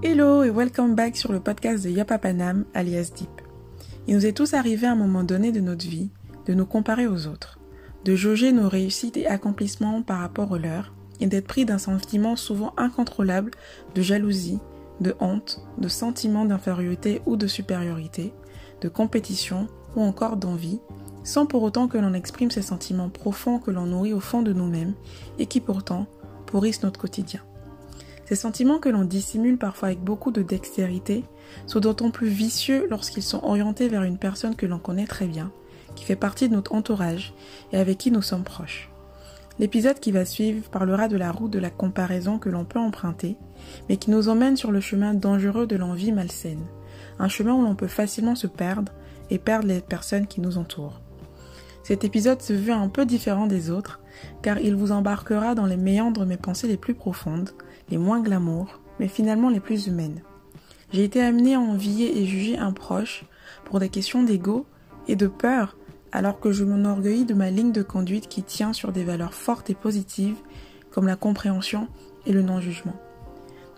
Hello et welcome back sur le podcast de Yapapanam alias Deep. Il nous est tous arrivé à un moment donné de notre vie de nous comparer aux autres, de jauger nos réussites et accomplissements par rapport aux leurs et d'être pris d'un sentiment souvent incontrôlable de jalousie, de honte, de sentiment d'infériorité ou de supériorité, de compétition ou encore d'envie, sans pour autant que l'on exprime ces sentiments profonds que l'on nourrit au fond de nous-mêmes et qui pourtant pourrissent notre quotidien. Ces sentiments que l'on dissimule parfois avec beaucoup de dextérité sont d'autant plus vicieux lorsqu'ils sont orientés vers une personne que l'on connaît très bien, qui fait partie de notre entourage et avec qui nous sommes proches. L'épisode qui va suivre parlera de la route de la comparaison que l'on peut emprunter, mais qui nous emmène sur le chemin dangereux de l'envie malsaine, un chemin où l'on peut facilement se perdre et perdre les personnes qui nous entourent. Cet épisode se veut un peu différent des autres, car il vous embarquera dans les méandres de mes pensées les plus profondes, les moins glamour, mais finalement les plus humaines. J'ai été amenée à envier et juger un proche pour des questions d'ego et de peur, alors que je m'enorgueillis de ma ligne de conduite qui tient sur des valeurs fortes et positives, comme la compréhension et le non-jugement.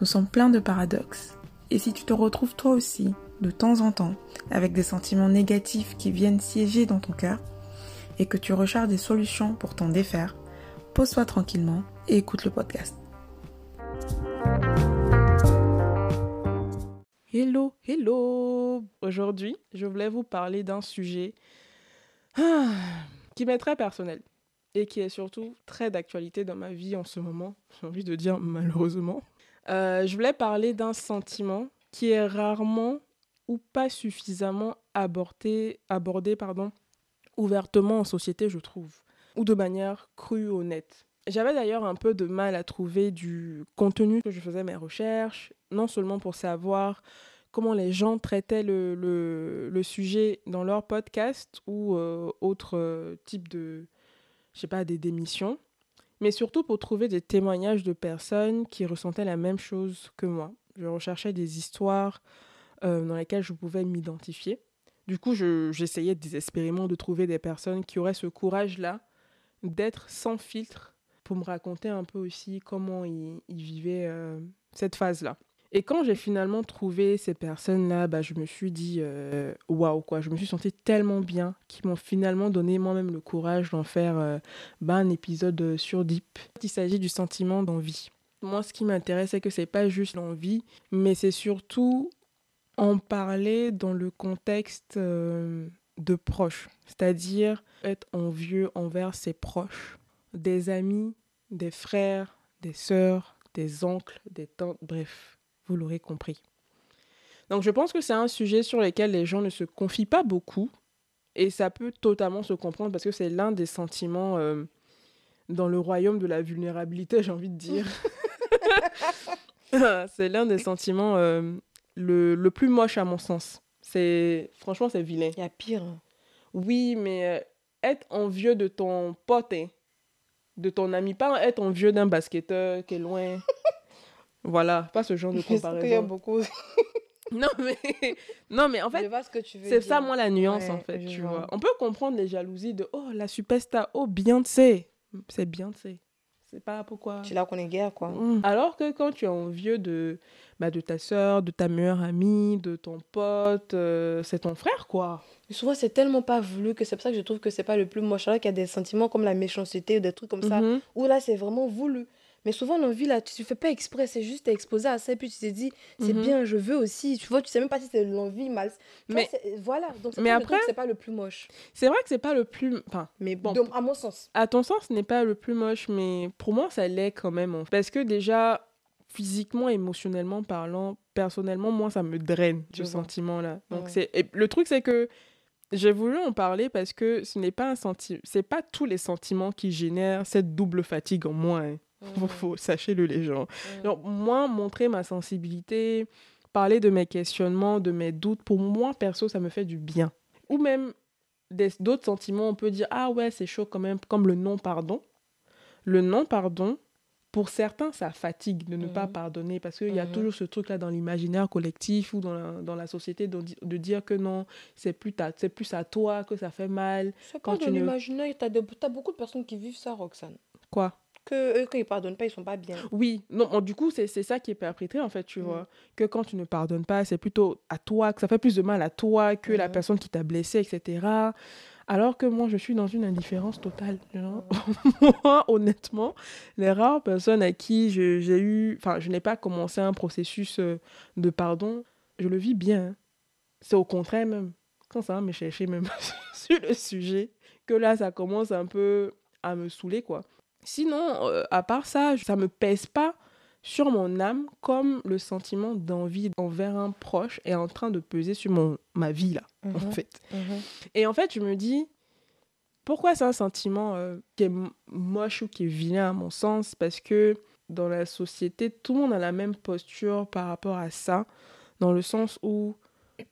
Nous sommes pleins de paradoxes, et si tu te retrouves toi aussi, de temps en temps, avec des sentiments négatifs qui viennent siéger dans ton cœur, et que tu recherches des solutions pour t'en défaire, pose-toi tranquillement et écoute le podcast. Hello, hello Aujourd'hui, je voulais vous parler d'un sujet ah, qui m'est très personnel et qui est surtout très d'actualité dans ma vie en ce moment. J'ai envie de dire malheureusement. Euh, je voulais parler d'un sentiment qui est rarement ou pas suffisamment abordé, abordé pardon, ouvertement en société, je trouve, ou de manière crue, honnête. J'avais d'ailleurs un peu de mal à trouver du contenu que je faisais mes recherches, non seulement pour savoir comment les gens traitaient le, sujet dans leur podcast ou euh, autre euh, type de, je pas, des démissions, mais surtout pour trouver des témoignages de personnes qui ressentaient la même chose que moi. Je recherchais des histoires euh, dans lesquelles je pouvais m'identifier. Du coup, j'essayais désespérément de trouver des personnes qui auraient ce courage-là d'être sans filtre pour me raconter un peu aussi comment ils, vivaient euh, cette phase-là. Et quand j'ai finalement trouvé ces personnes-là, bah, je me suis dit euh, waouh quoi, je me suis sentie tellement bien qu'ils m'ont finalement donné moi-même le courage d'en faire euh, bah, un épisode sur Deep. Il s'agit du sentiment d'envie. Moi, ce qui m'intéresse, c'est que c'est pas juste l'envie, mais c'est surtout en parler dans le contexte de proches, c'est-à-dire être envieux envers ses proches, des amis, des frères, des sœurs, des oncles, des tantes, bref, vous l'aurez compris. Donc je pense que c'est un sujet sur lequel les gens ne se confient pas beaucoup et ça peut totalement se comprendre parce que c'est l'un des sentiments euh, dans le royaume de la vulnérabilité, j'ai envie de dire. c'est l'un des sentiments euh, le, le plus moche à mon sens. C'est franchement c'est vilain. Il y a pire. Oui, mais euh, être envieux de ton pote, hein, de ton ami, pas être envieux d'un basketteur qui est loin. voilà, pas ce genre de comparaison. Il y a beaucoup. non mais non mais en fait c'est ça moi la nuance en fait tu vois. on peut comprendre les jalousies de oh la superstar oh Beyoncé c'est Beyoncé c'est pas pourquoi. Tu la connais guère, quoi. Mmh. Alors que quand tu es envieux de, bah, de ta soeur, de ta meilleure amie, de ton pote, euh, c'est ton frère, quoi. Mais souvent, c'est tellement pas voulu que c'est pour ça que je trouve que c'est pas le plus moche. Alors qu'il y a des sentiments comme la méchanceté ou des trucs comme ça, mmh où là, c'est vraiment voulu. Mais souvent, l'envie, là, tu ne fais pas exprès, c'est juste exposé à ça, et puis tu te dis, c'est mhm. bien, je veux aussi. Tu vois, tu sais même pas si c'est l'envie mal. Mais voilà, donc mais après, c'est pas le plus moche. C'est vrai que c'est pas le plus. Enfin, mais bon. à mon sens. À ton sens, ce n'est pas le plus moche, mais pour moi, ça l'est quand même. Parce que déjà, physiquement, émotionnellement parlant, personnellement, moi, ça me draine, ce sentiment-là. Donc, c'est. le truc, c'est que. J'ai voulu en parler parce que ce n'est pas un sentiment, c'est pas tous les sentiments qui génèrent cette double fatigue en moi. Hein. Faut, sachez-le les gens. moi, montrer ma sensibilité, parler de mes questionnements, de mes doutes, pour moi, perso, ça me fait du bien. Ou même d'autres sentiments, on peut dire, ah ouais, c'est chaud quand même, comme le non-pardon. Le non-pardon, pour certains, ça fatigue de ne pas mmh. pardonner parce qu'il y a mmh. toujours ce truc-là dans l'imaginaire collectif ou dans la, dans la société de, de, dire que non, c'est plus, c'est plus à toi que ça fait mal. C'est quand tu l'imaginaire, tu as, beaucoup de personnes qui vivent ça, Roxane. Quoi? Que eux, quand ils pardonnent pas, ils sont pas bien. Oui, non, du coup, c'est ça qui est perpétré, en fait, tu mm. vois. Que quand tu ne pardonnes pas, c'est plutôt à toi, que ça fait plus de mal à toi que la personne qui t'a blessé, etc. Alors que moi, je suis dans une indifférence totale. moi, honnêtement, les rares personnes à qui j'ai eu. Enfin, je n'ai pas commencé un processus euh, de pardon, je le vis bien. C'est au contraire même. Quand ça va me chercher même sur le sujet, que là, ça commence un peu à me saouler, quoi. Sinon, euh, à part ça, ça me pèse pas sur mon âme comme le sentiment d'envie envers un proche est en train de peser sur mon, ma vie, là, en mhm. fait. Mhm. Et en fait, je me dis, pourquoi c'est un sentiment euh, qui est moche ou qui est vilain à mon sens? Parce que dans la société, tout le monde a la même posture par rapport à ça, dans le sens où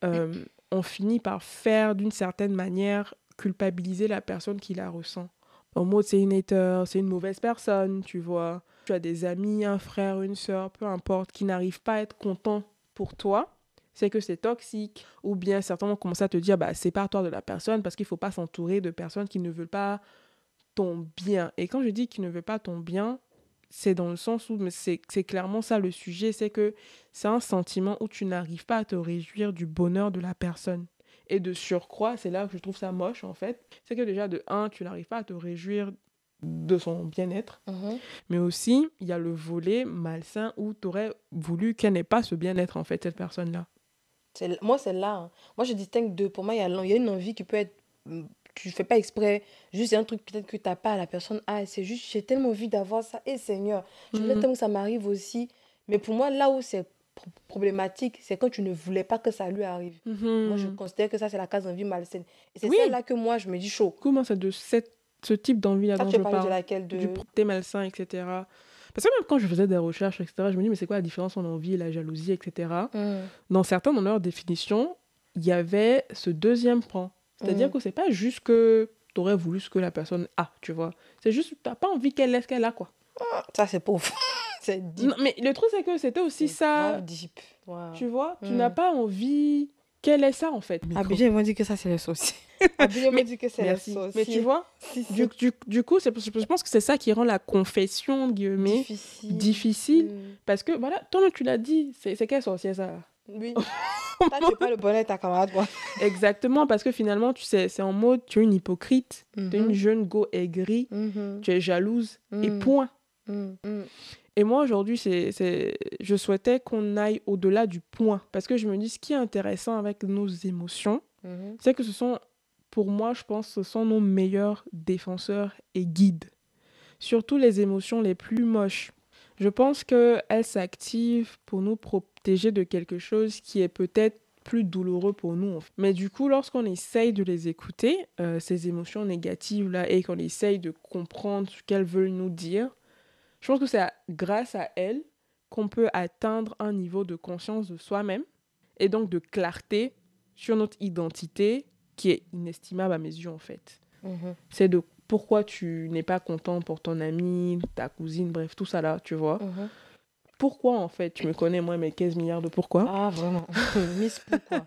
euh, on finit par faire d'une certaine manière culpabiliser la personne qui la ressent. En mode, c'est une hater, c'est une mauvaise personne, tu vois tu as des amis, un frère, une soeur, peu importe, qui n'arrivent pas à être contents pour toi, c'est que c'est toxique. Ou bien certains vont commencer à te dire, bah, sépare-toi de la personne parce qu'il ne faut pas s'entourer de personnes qui ne veulent pas ton bien. Et quand je dis qu'ils ne veulent pas ton bien, c'est dans le sens où c'est clairement ça le sujet, c'est que c'est un sentiment où tu n'arrives pas à te réjouir du bonheur de la personne. Et de surcroît, c'est là que je trouve ça moche en fait, c'est que déjà de un, tu n'arrives pas à te réjouir de son bien-être. Mhm. Mais aussi, il y a le volet malsain où tu aurais voulu qu'elle n'ait pas ce bien-être, en fait, cette personne-là. Moi, c'est là. Hein. Moi, je distingue deux. Pour moi, il y, a, y a une envie qui peut être. Mm, tu fais pas exprès. Juste, un truc peut-être que tu n'as pas la personne. Ah, c'est juste, j'ai tellement envie d'avoir ça. Et Seigneur, je voulais mhm. tellement que ça m'arrive aussi. Mais pour moi, là où c'est problématique, c'est quand tu ne voulais pas que ça lui arrive. Moi, je mhm. considère que ça, c'est la case d'envie malsaine. Et c'est celle-là que moi, je me dis chaud. Comment ça, de cette ce type d'envie là dont je parle. De laquelle de... Du proté malsain, etc. Parce que même quand je faisais des recherches, etc., je me dis, mais c'est quoi la différence entre l'envie et la jalousie, etc. Mm. Dans certains, dans leur définition, il y avait ce deuxième point. C'est-à-dire mm. que c'est pas juste que tu aurais voulu ce que la personne a, tu vois. C'est juste que tu n'as pas envie qu'elle ait ce qu'elle a, quoi. Ah, ça, c'est pauvre. C'est deep. mais le truc, c'est que c'était aussi ça. Deep. Tu vois, tu mm. n'as pas envie quel est ça en fait Abidjan m'a dit que ça c'est les saucisses. Abidjan m'a dit que c'est les saucisses. Mais tu vois, du, du, du, coup, je pense que c'est ça qui rend la confession guillemets, difficile. difficile mm. Parce que voilà, toi tu l'as dit, c'est quelle sorcière ça Oui. Toi, tu pas le bonnet ta camarade, quoi. Exactement, parce que finalement, tu sais, c'est en mode, tu es une hypocrite, tu es une mhm. jeune go aigrie, mhm. tu es jalouse, et mhm. point. Et moi, aujourd'hui, c'est, je souhaitais qu'on aille au-delà du point. Parce que je me dis, ce qui est intéressant avec nos émotions, mhm. c'est que ce sont, pour moi, je pense, ce sont nos meilleurs défenseurs et guides. Surtout les émotions les plus moches. Je pense qu'elles s'activent pour nous protéger de quelque chose qui est peut-être plus douloureux pour nous. Mais du coup, lorsqu'on essaye de les écouter, euh, ces émotions négatives-là, et qu'on essaye de comprendre ce qu'elles veulent nous dire, je pense que c'est grâce à elle qu'on peut atteindre un niveau de conscience de soi-même et donc de clarté sur notre identité qui est inestimable à mes yeux en fait. Mhm. C'est de pourquoi tu n'es pas content pour ton ami, ta cousine, bref, tout ça là, tu vois. Mhm. Pourquoi en fait Tu me connais moi mes 15 milliards de pourquoi? Ah vraiment Miss pourquoi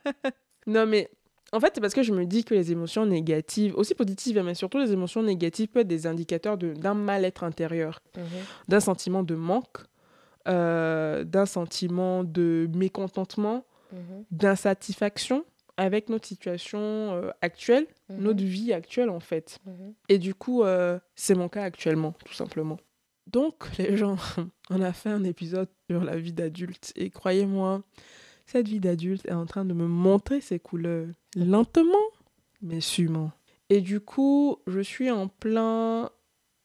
Non mais en fait, c'est parce que je me dis que les émotions négatives, aussi positives, mais surtout les émotions négatives, peuvent être des indicateurs d'un mal-être intérieur, mhm. d'un sentiment de manque, euh, d'un sentiment de mécontentement, mhm. d'insatisfaction avec notre situation euh, actuelle, mhm. notre vie actuelle en fait. Et du coup, euh, c'est mon cas actuellement, tout simplement. Donc, les gens, on a fait un épisode sur la vie d'adulte et croyez-moi, cette vie d'adulte est en train de me montrer ses couleurs, lentement, mais sûrement. Et du coup, je suis en plein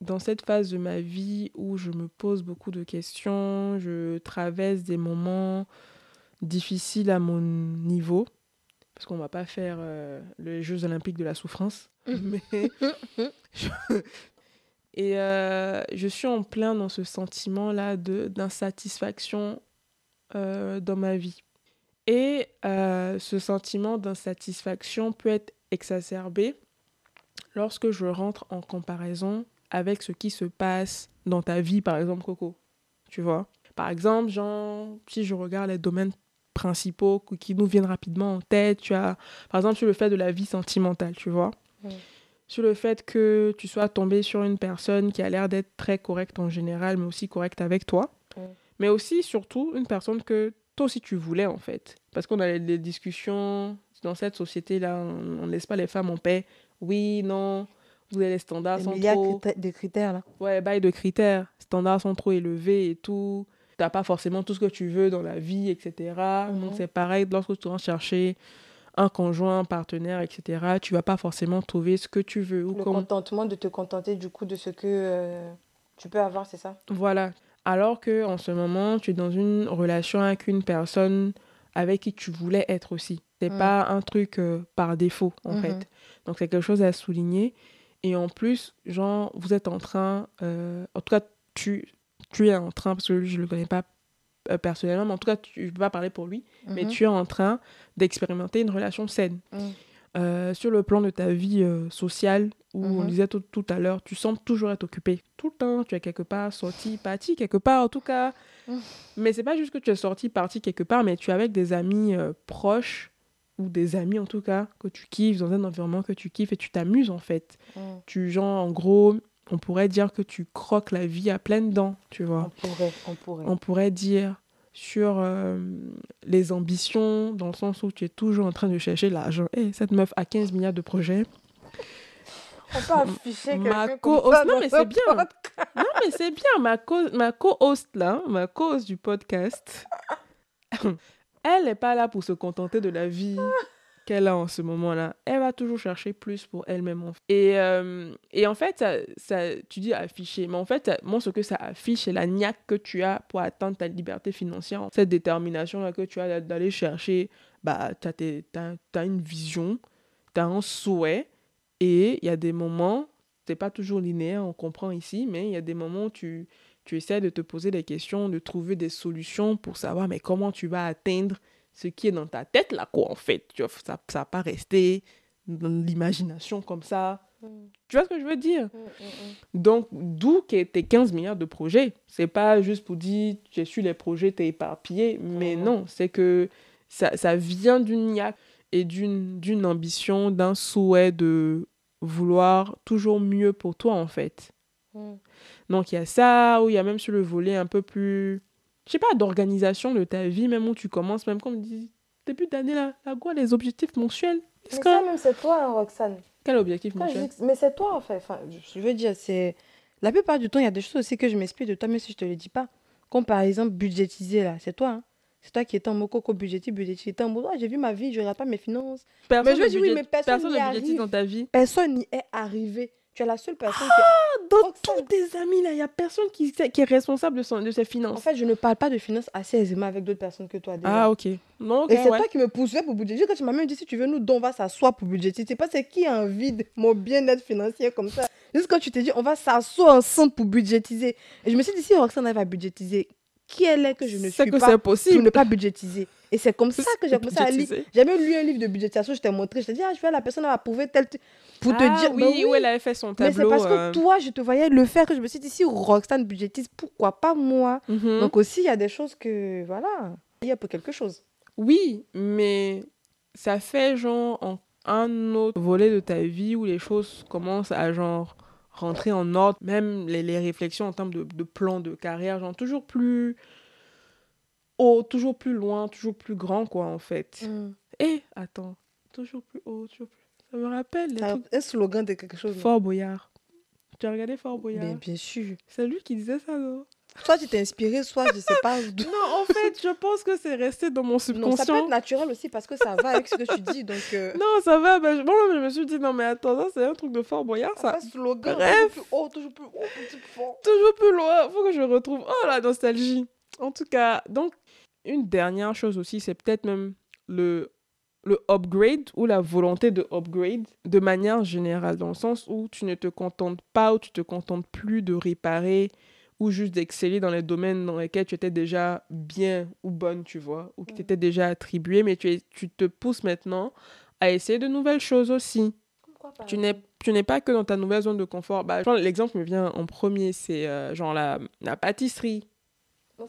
dans cette phase de ma vie où je me pose beaucoup de questions, je traverse des moments difficiles à mon niveau, parce qu'on ne va pas faire euh, les Jeux olympiques de la souffrance. Mais Et euh, je suis en plein dans ce sentiment-là d'insatisfaction euh, dans ma vie. Et euh, ce sentiment d'insatisfaction peut être exacerbé lorsque je rentre en comparaison avec ce qui se passe dans ta vie, par exemple, Coco. Tu vois? Par exemple, genre, si je regarde les domaines principaux qui nous viennent rapidement en tête, tu as, par exemple, sur le fait de la vie sentimentale, tu vois? Sur le fait que tu sois tombé sur une personne qui a l'air d'être très correcte en général, mais aussi correcte avec toi. Mais aussi, surtout, une personne que toi aussi tu voulais, en fait. Parce qu'on a des discussions dans cette société-là, on ne laisse pas les femmes en paix. Oui, non, vous avez les standards sont trop... Il y a des critères, là. Ouais, bail de critères. Standards sont trop élevés et tout. Tu n'as pas forcément tout ce que tu veux dans la vie, etc. Donc, c'est pareil, lorsque tu vas chercher un conjoint, un partenaire, etc., tu vas pas forcément trouver ce que tu veux. Ou le contentement de te contenter du coup de ce que euh, tu peux avoir, c'est ça? Voilà. Alors que en ce moment, tu es dans une relation avec une personne avec qui tu voulais être aussi. C'est mm. pas un truc euh, par défaut, en mm-hmm. fait. Donc, c'est quelque chose à souligner. Et en plus, genre, vous êtes en train, euh, en tout cas, tu, tu es en train, parce que je ne le connais pas euh, personnellement, mais en tout cas, tu, je ne peux pas parler pour lui, mais mhm. tu es en train d'expérimenter une relation saine. Mhm. Euh, sur le plan de ta vie euh, sociale, où on mhm. disait tout, tout à l'heure, tu sembles toujours être occupé. Tout le temps, tu es quelque part, sorti, parti, quelque part en tout cas. Mais c'est pas juste que tu es sorti, parti quelque part, mais tu es avec des amis proches, ou des amis en tout cas, que tu kiffes, dans un environnement que tu kiffes, et tu t'amuses en fait. Tu, genre, en gros, on pourrait dire que tu croques la vie à pleines dents, tu vois. On pourrait, on pourrait. On pourrait dire sur euh, les ambitions, dans le sens où tu es toujours en train de chercher l'argent. et cette meuf a 15 milliards de projets. On peut afficher ma co-host, non mais c'est bien. Non mais c'est bien, ma co ma co-host là, ma co du podcast. Elle n'est pas là pour se contenter de la vie qu'elle a en ce moment-là, elle va toujours chercher plus pour elle-même. Et, euh, et en fait, ça, tu dis afficher, mais en fait, moi, ce que ça affiche, c'est la niaque que tu as pour atteindre ta liberté financière. Cette détermination-là que tu as d'aller chercher, bah, tu as, as, une vision, tu as un souhait, et il y a des moments, c'est pas toujours linéaire, on comprend ici, mais il y a des moments où tu, tu essaies de te poser des questions, de trouver des solutions pour savoir, mais comment tu vas atteindre ce qui est dans ta tête, là, quoi, en fait. Tu vois, ça n'a pas resté dans l'imagination comme ça. Mm. Tu vois ce que je veux dire? Mm, mm, Donc, d'où tes 15 milliards de projets C'est pas juste pour dire, j'ai su les projets, t'es éparpillé, mais non, c'est que ça, ça vient d'une niaque et d'une ambition, d'un souhait de vouloir toujours mieux pour toi, en fait. Donc, il y a ça, ou il y a même sur le volet un peu plus je sais pas, d'organisation de ta vie, même où tu commences, même comme dit début d'année, là, là, quoi, les objectifs mensuels? Mais ça, même, c'est toi, hein, Roxane. Quel objectif mensuel? Mais c'est toi, en fait. Enfin, je veux dire, c'est. La plupart du temps, il y a des choses aussi que je m'explique de toi, même si je te le dis pas. Comme par exemple, budgétiser, là, c'est toi. Hein. C'est toi qui es en mot coco budgétis, budgétis. en mode, j'ai vu ma vie, je regarde pas mes finances. Personne mais je veux dire, oui, mais personne, personne dans ta vie. Personne n'y est arrivé. Tu es la seule personne ah, qui... Dans tous tes amis, là, il n'y a personne qui, qui est responsable de, son, de ses finances. En fait, je ne parle pas de finances assez aisément avec d'autres personnes que toi. Déjà. Ah, ok. Non, Et c'est toi qui me poussais pour budgéter. Quand tu m'as même dit, si tu veux, nous, on va s'asseoir pour budgéter. Tu sais pas, c'est qui a envie de mon bien-être financier comme ça. Juste quand tu t'es dit, on va s'asseoir ensemble pour budgétiser. Et je me suis dit, si Roxane va budgétiser, qui elle est que je ne suis que pas possible. pour ne pas budgétiser? Et c'est comme ça que j'ai commencé à lire. J'ai même lu un livre de budgétisation, je t'ai montré, je t'ai dit, ah, je vais la personne va prouver tel. Pour te ah dire. Oui, oui, où elle avait fait son tableau. Mais c'est parce que euh. toi, je te voyais le faire que je me suis dit, si Roxane budgétise, pourquoi pas moi? Mhm. Donc aussi, il y a des choses que, voilà, il y a pour quelque chose. Oui, mais ça fait genre un autre volet de ta vie où les choses commencent à genre rentrer en ordre, même les, les réflexions en termes de, de, plan de carrière, genre toujours plus haut, toujours plus loin, toujours plus grand, quoi, en fait. Mm. Et, attends, toujours plus haut, toujours plus... Ça me rappelle les trucs... Un slogan de quelque chose. Fort Boyard. Tu as regardé Fort Boyard? Bien, bien sûr. C'est lui qui disait ça, non? Soit tu t'es inspiré, soit je sais pas. non, en fait, je pense que c'est resté dans mon subconscient. Non, ça peut être naturel aussi parce que ça va avec ce que tu dis. Donc euh. Non, ça va. Ben, Moi, je me suis dit, non, mais attends, c'est un truc de Fort Boyard, ça. Un slogan. Bref. Toujours plus haut, toujours plus haut, fort. Toujours plus loin. Faut que je retrouve. Oh, la nostalgie. En tout cas, donc, une dernière chose aussi, c'est peut-être même le, le upgrade ou la volonté de upgrade de manière générale, dans le sens où tu ne te contentes pas ou tu te contentes plus de réparer ou juste d'exceller dans les domaines dans lesquels tu étais déjà bien ou bonne, tu vois, ou qui t'étaient déjà attribué, mais tu, es, tu te pousses maintenant à essayer de nouvelles choses aussi. Tu n'es, tu n'es pas que dans ta nouvelle zone de confort. Bah, l'exemple me vient en premier, c'est euh, genre la, la pâtisserie.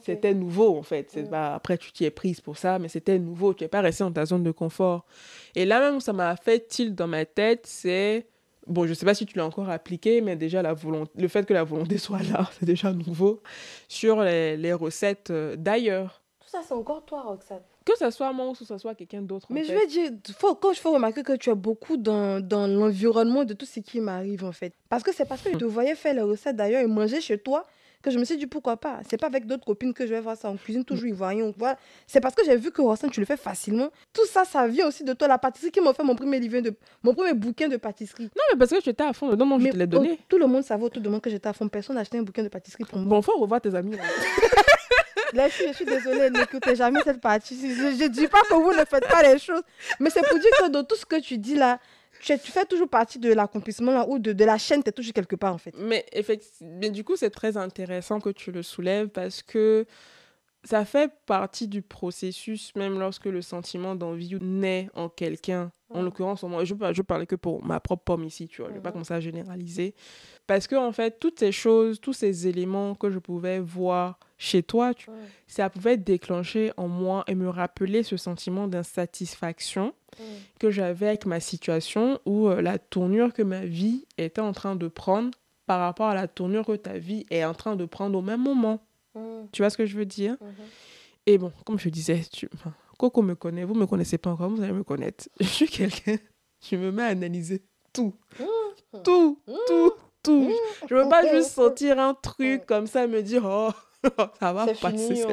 C'était nouveau en fait. C'est, pas après, tu t'y es prise pour ça, mais c'était nouveau. Tu n'es pas resté dans ta zone de confort. Et là même où ça m'a fait tilt dans ma tête, c'est bon, je sais pas si tu l'as encore appliqué, mais déjà la volonté, le fait que la volonté soit là, c'est déjà nouveau, sur les, les recettes euh, d'ailleurs. Tout ça, c'est encore toi, Roxane. Que ce soit moi ou que ce soit quelqu'un d'autre. Mais je veux dire, faut, quand je fais remarquer que tu es beaucoup dans, dans l'environnement de tout ce qui m'arrive, en fait. Parce que c'est parce que je te voyais faire les recettes d'ailleurs et manger chez toi que je me suis dit pourquoi pas? C'est pas avec d'autres copines que je vais voir ça en cuisine, toujours ivoirien. Voilà. C'est parce que j'ai vu que Rossane, tu le fais facilement. Tout ça, ça vient aussi de toi. La pâtisserie qui m'a fait mon premier livre de mon premier bouquin de pâtisserie. Non, mais parce que j'étais à fond dedans, moi, je te l'ai donné. tout le monde savait autour de moi que j'étais à fond. Personne n'a acheté un bouquin de pâtisserie pour moi. Bon, faut revoir tes amis. Je suis désolée, n'écoutez jamais cette partie. Je ne dis pas que vous ne faites pas les choses, mais c'est pour dire que dans tout ce que tu dis là, tu, fais toujours partie de l'accomplissement ou de, de la chaîne, tu es toujours quelque part en fait. Mais, effectivement, mais du coup, c'est très intéressant que tu le soulèves parce que ça fait partie du processus, même lorsque le sentiment d'envie naît en quelqu'un. En l'occurrence, moi, je, je parlais que pour ma propre pomme ici, tu vois. Je ne vais pas commencer à généraliser. Parce que, en fait, toutes ces choses, tous ces éléments que je pouvais voir chez toi, tu, ça pouvait déclencher en moi et me rappeler ce sentiment d'insatisfaction que j'avais avec ma situation ou euh, la tournure que ma vie était en train de prendre par rapport à la tournure que ta vie est en train de prendre au même moment. Tu vois ce que je veux dire? Et bon, comme je disais, tu, Coco me connaît, vous ne me connaissez pas encore, vous allez me connaître. Je suis quelqu'un, je me mets à analyser tout. Tout, tout, tout. Je ne veux pas juste sortir un truc comme ça et me dire, oh, ça va passer.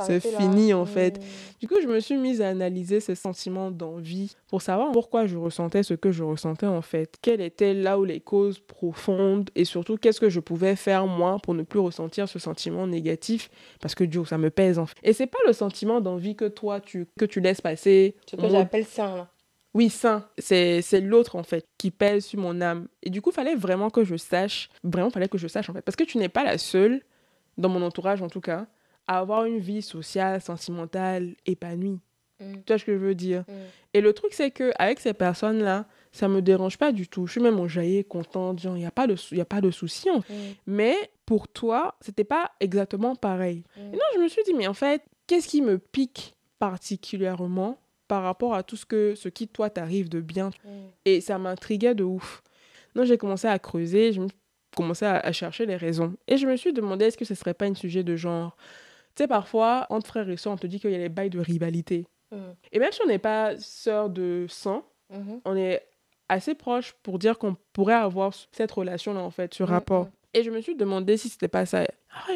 C'est fini en fait. Du coup, je me suis mise à analyser ces sentiments d'envie pour savoir pourquoi je ressentais ce que je ressentais en fait. Quelles étaient là où les causes profondes et surtout qu'est-ce que je pouvais faire moi pour ne plus ressentir ce sentiment négatif? Parce que Dieu, ça me pèse en fait. Et c'est pas le sentiment d'envie que toi tu que tu laisses passer. Ce que j'appelle sain là. Oui, sain. C'est, c'est l'autre, en fait, qui pèse sur mon âme. Et du coup, il fallait vraiment que je sache, vraiment, il fallait que je sache, en fait. Parce que tu n'es pas la seule dans mon entourage en tout cas, à avoir une vie sociale, sentimentale, épanouie. Mm. Tu vois ce que je veux dire? Mm. Et le truc, c'est que avec ces personnes-là, ça me dérange pas du tout. Je suis même enjaillée, contente, il n'y a pas de, y a pas de souci. Mm. Mais pour toi, c'était pas exactement pareil. Et non, je me suis dit, mais en fait, qu'est-ce qui me pique particulièrement par rapport à tout ce, que, ce qui, toi, t'arrive de bien? Et ça m'intriguait de ouf. Non, j'ai commencé à creuser, je me commencé à, chercher les raisons. Et je me suis demandé est-ce que ce serait pas un sujet de genre? Tu sais, parfois, entre frères et sœurs, on te dit qu'il y a les bails de rivalité. Mm. Et même si on n'est pas sœurs de sang, mm-hmm. on est assez proche pour dire qu'on pourrait avoir cette relation-là, en fait, ce rapport. Et je me suis demandé si c'était pas ça. Ah,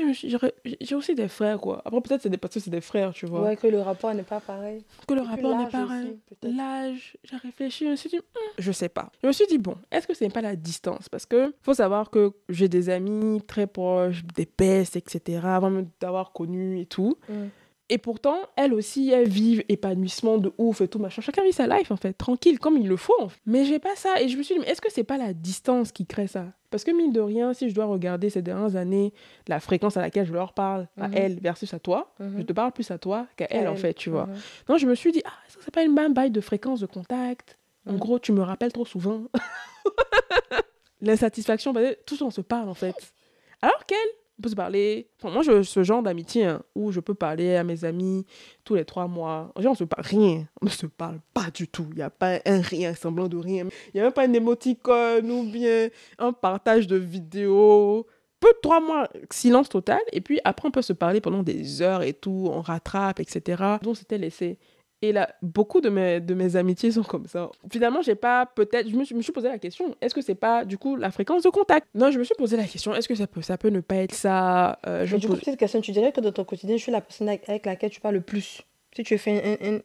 j'ai aussi des frères, quoi. Après, peut-être c'est parce que c'est des frères, tu vois. Ouais, que le rapport n'est pas pareil. Que le rapport n'est pas pareil. L'âge, j'ai réfléchi, je me suis dit, hmm, je sais pas. Je me suis dit, bon, est-ce que ce n'est pas la distance? Parce que faut savoir que j'ai des amis très proches, des pestes, etc., avant d'avoir connu et tout. Mm. Et pourtant, elles aussi, elles vivent épanouissement de ouf et tout machin. Chacun vit sa life en fait, tranquille, comme il le faut. Mais j'ai pas ça. Et je me suis dit, est-ce que c'est pas la distance qui crée ça? Parce que mine de rien, si je dois regarder ces dernières années, la fréquence à laquelle je leur parle, à mhm. elle versus à toi, mhm. je te parle plus à toi qu'à elle, en fait, tu vois. Mhm. Donc je me suis dit, ah, est-ce que c'est pas une même baille de fréquence de contact En gros, tu me rappelles trop souvent. L'insatisfaction, tout ça, on se parle en fait. Alors qu'elle, on peut se parler. moi, je, ce genre d'amitié hein, où je peux parler à mes amis tous les trois mois. En on se parle rien. On ne se parle pas du tout. Il n'y a pas un rien, semblant de rien. Il n'y a même pas un émoticône ou bien un partage de vidéos. Peu de trois mois, silence total. Et puis après, on peut se parler pendant des heures et tout. On rattrape, etc. Donc, c'était laissé. Et là, beaucoup de mes, de mes amitiés sont comme ça. Finalement, j'ai pas peut-être. Je me suis, me suis posé la question est-ce que c'est pas du coup la fréquence de contact? Non, je me suis posé la question est-ce que ça peut, ça peut ne pas être ça? Euh, je du coup, petite question tu dirais que dans ton quotidien, je suis la personne avec, laquelle tu parles le plus Si tu fais un. un,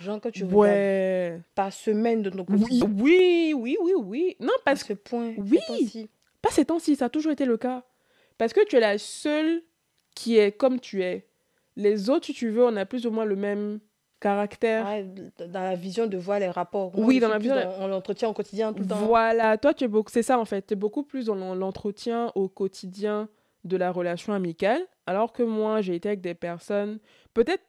genre que tu ouais. ta semaine de ton quotidien. Oui, oui, oui, oui. Non, parce que. point. Oui. Pas ces temps-ci, ça a toujours été le cas. Parce que tu es la seule qui est comme tu es. Les autres, si tu veux, on a plus ou moins le même caractère. dans la vision de voir les rapports. oui, dans la vision. On l'entretient au quotidien tout le temps. Voilà, toi, tu es beaucoup, c'est ça en fait. Tu es beaucoup plus dans l'entretien au quotidien de la relation amicale, alors que moi, j'ai été avec des personnes, peut-être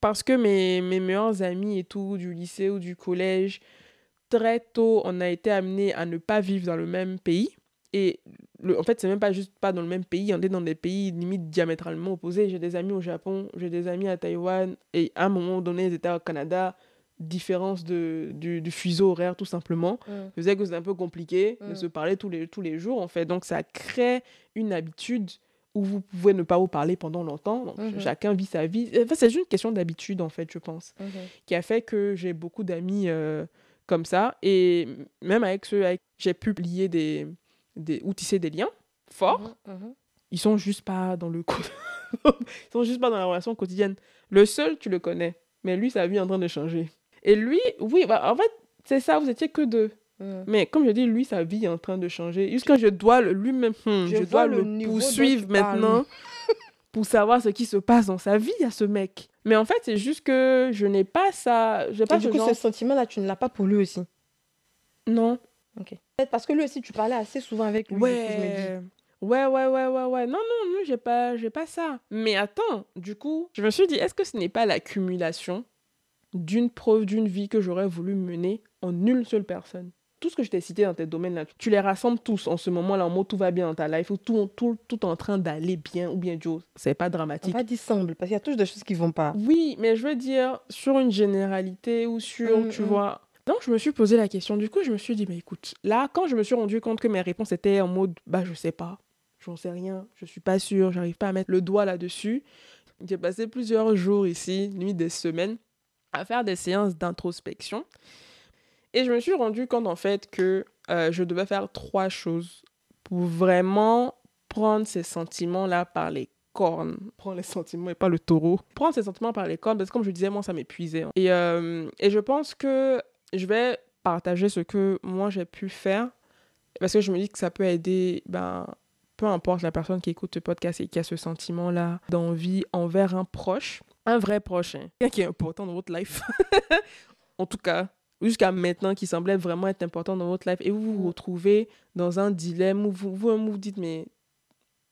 parce que mes, mes meilleurs amis et tout, du lycée ou du collège, très tôt, on a été amenés à ne pas vivre dans le même pays. Et en fait, c'est même pas juste pas dans le même pays, on est dans des pays limite diamétralement opposés. J'ai des amis au Japon, j'ai des amis à Taïwan, et à un moment donné, ils étaient au Canada. différence de, du, du, fuseau horaire, tout simplement, mmh. faisait que c'est un peu compliqué de mmh. se parler tous les, tous les jours, en fait. Donc, ça crée une habitude où vous pouvez ne pas vous parler pendant longtemps. Donc, mmh chacun vit sa vie. Enfin, c'est juste une question d'habitude, en fait, je pense, qui a fait que j'ai beaucoup d'amis euh, comme ça. Et même avec ceux avec j'ai pu lier des, des, ou tisser des liens forts, ils sont juste pas dans le ils sont juste pas dans la relation quotidienne. Le seul, tu le connais. Mais lui, sa vie est en train de changer. Et lui, oui, bah, en fait, c'est ça, vous étiez que deux. Mm. Mais comme je dis, lui, sa vie est en train de changer. Jusqu'à je dois lui-même, hmm, je, dois le, poursuivre maintenant pour savoir ce qui se passe dans sa vie à ce mec. Mais en fait, c'est juste que je n'ai pas ça. J'ai pas du coup, ce sentiment-là, tu ne l'as pas pour lui aussi? Non. Ok. Peut-être parce que lui aussi, tu parlais assez souvent avec lui. Ouais. Ouais, ouais, ouais, ouais, ouais. Non, non, non, j'ai pas, j'ai pas ça. Mais attends, du coup, je me suis dit, est-ce que ce n'est pas l'accumulation d'une preuve d'une vie que j'aurais voulu mener en une seule personne? Tout ce que je t'ai cité dans tes domaines-là, tu les rassembles tous en ce moment-là, en mode tout va bien dans ta life, ou tout, tout, tout en train d'aller bien, ou bien Joe, c'est pas dramatique. On va dire semble, parce qu'il y a toujours des choses qui vont pas. Oui, mais je veux dire, sur une généralité ou sur, mm, tu mm. vois. Donc, je me suis posé la question. Du coup, je me suis dit, mais écoute, là, quand je me suis rendu compte que mes réponses étaient en mode, bah, je sais pas, j'en sais rien, je suis pas sûre, j'arrive pas à mettre le doigt là-dessus. J'ai passé plusieurs jours ici, nuit des semaines, à faire des séances d'introspection. Et je me suis rendu compte en fait que euh, je devais faire trois choses pour vraiment prendre ces sentiments-là par les cornes. Prendre les sentiments et pas le taureau. Prendre ces sentiments par les cornes parce que comme je disais, moi ça m'épuisait. Hein. Et, euh, et je pense que je vais partager ce que moi j'ai pu faire parce que je me dis que ça peut aider ben, peu importe la personne qui écoute ce podcast et qui a ce sentiment-là d'envie envers un proche, un vrai proche, hein. quelqu'un qui est important dans votre life. en tout cas, jusqu'à maintenant, qui semblait vraiment être important dans votre life, et vous vous retrouvez dans un dilemme où vous vous, vous dites, mais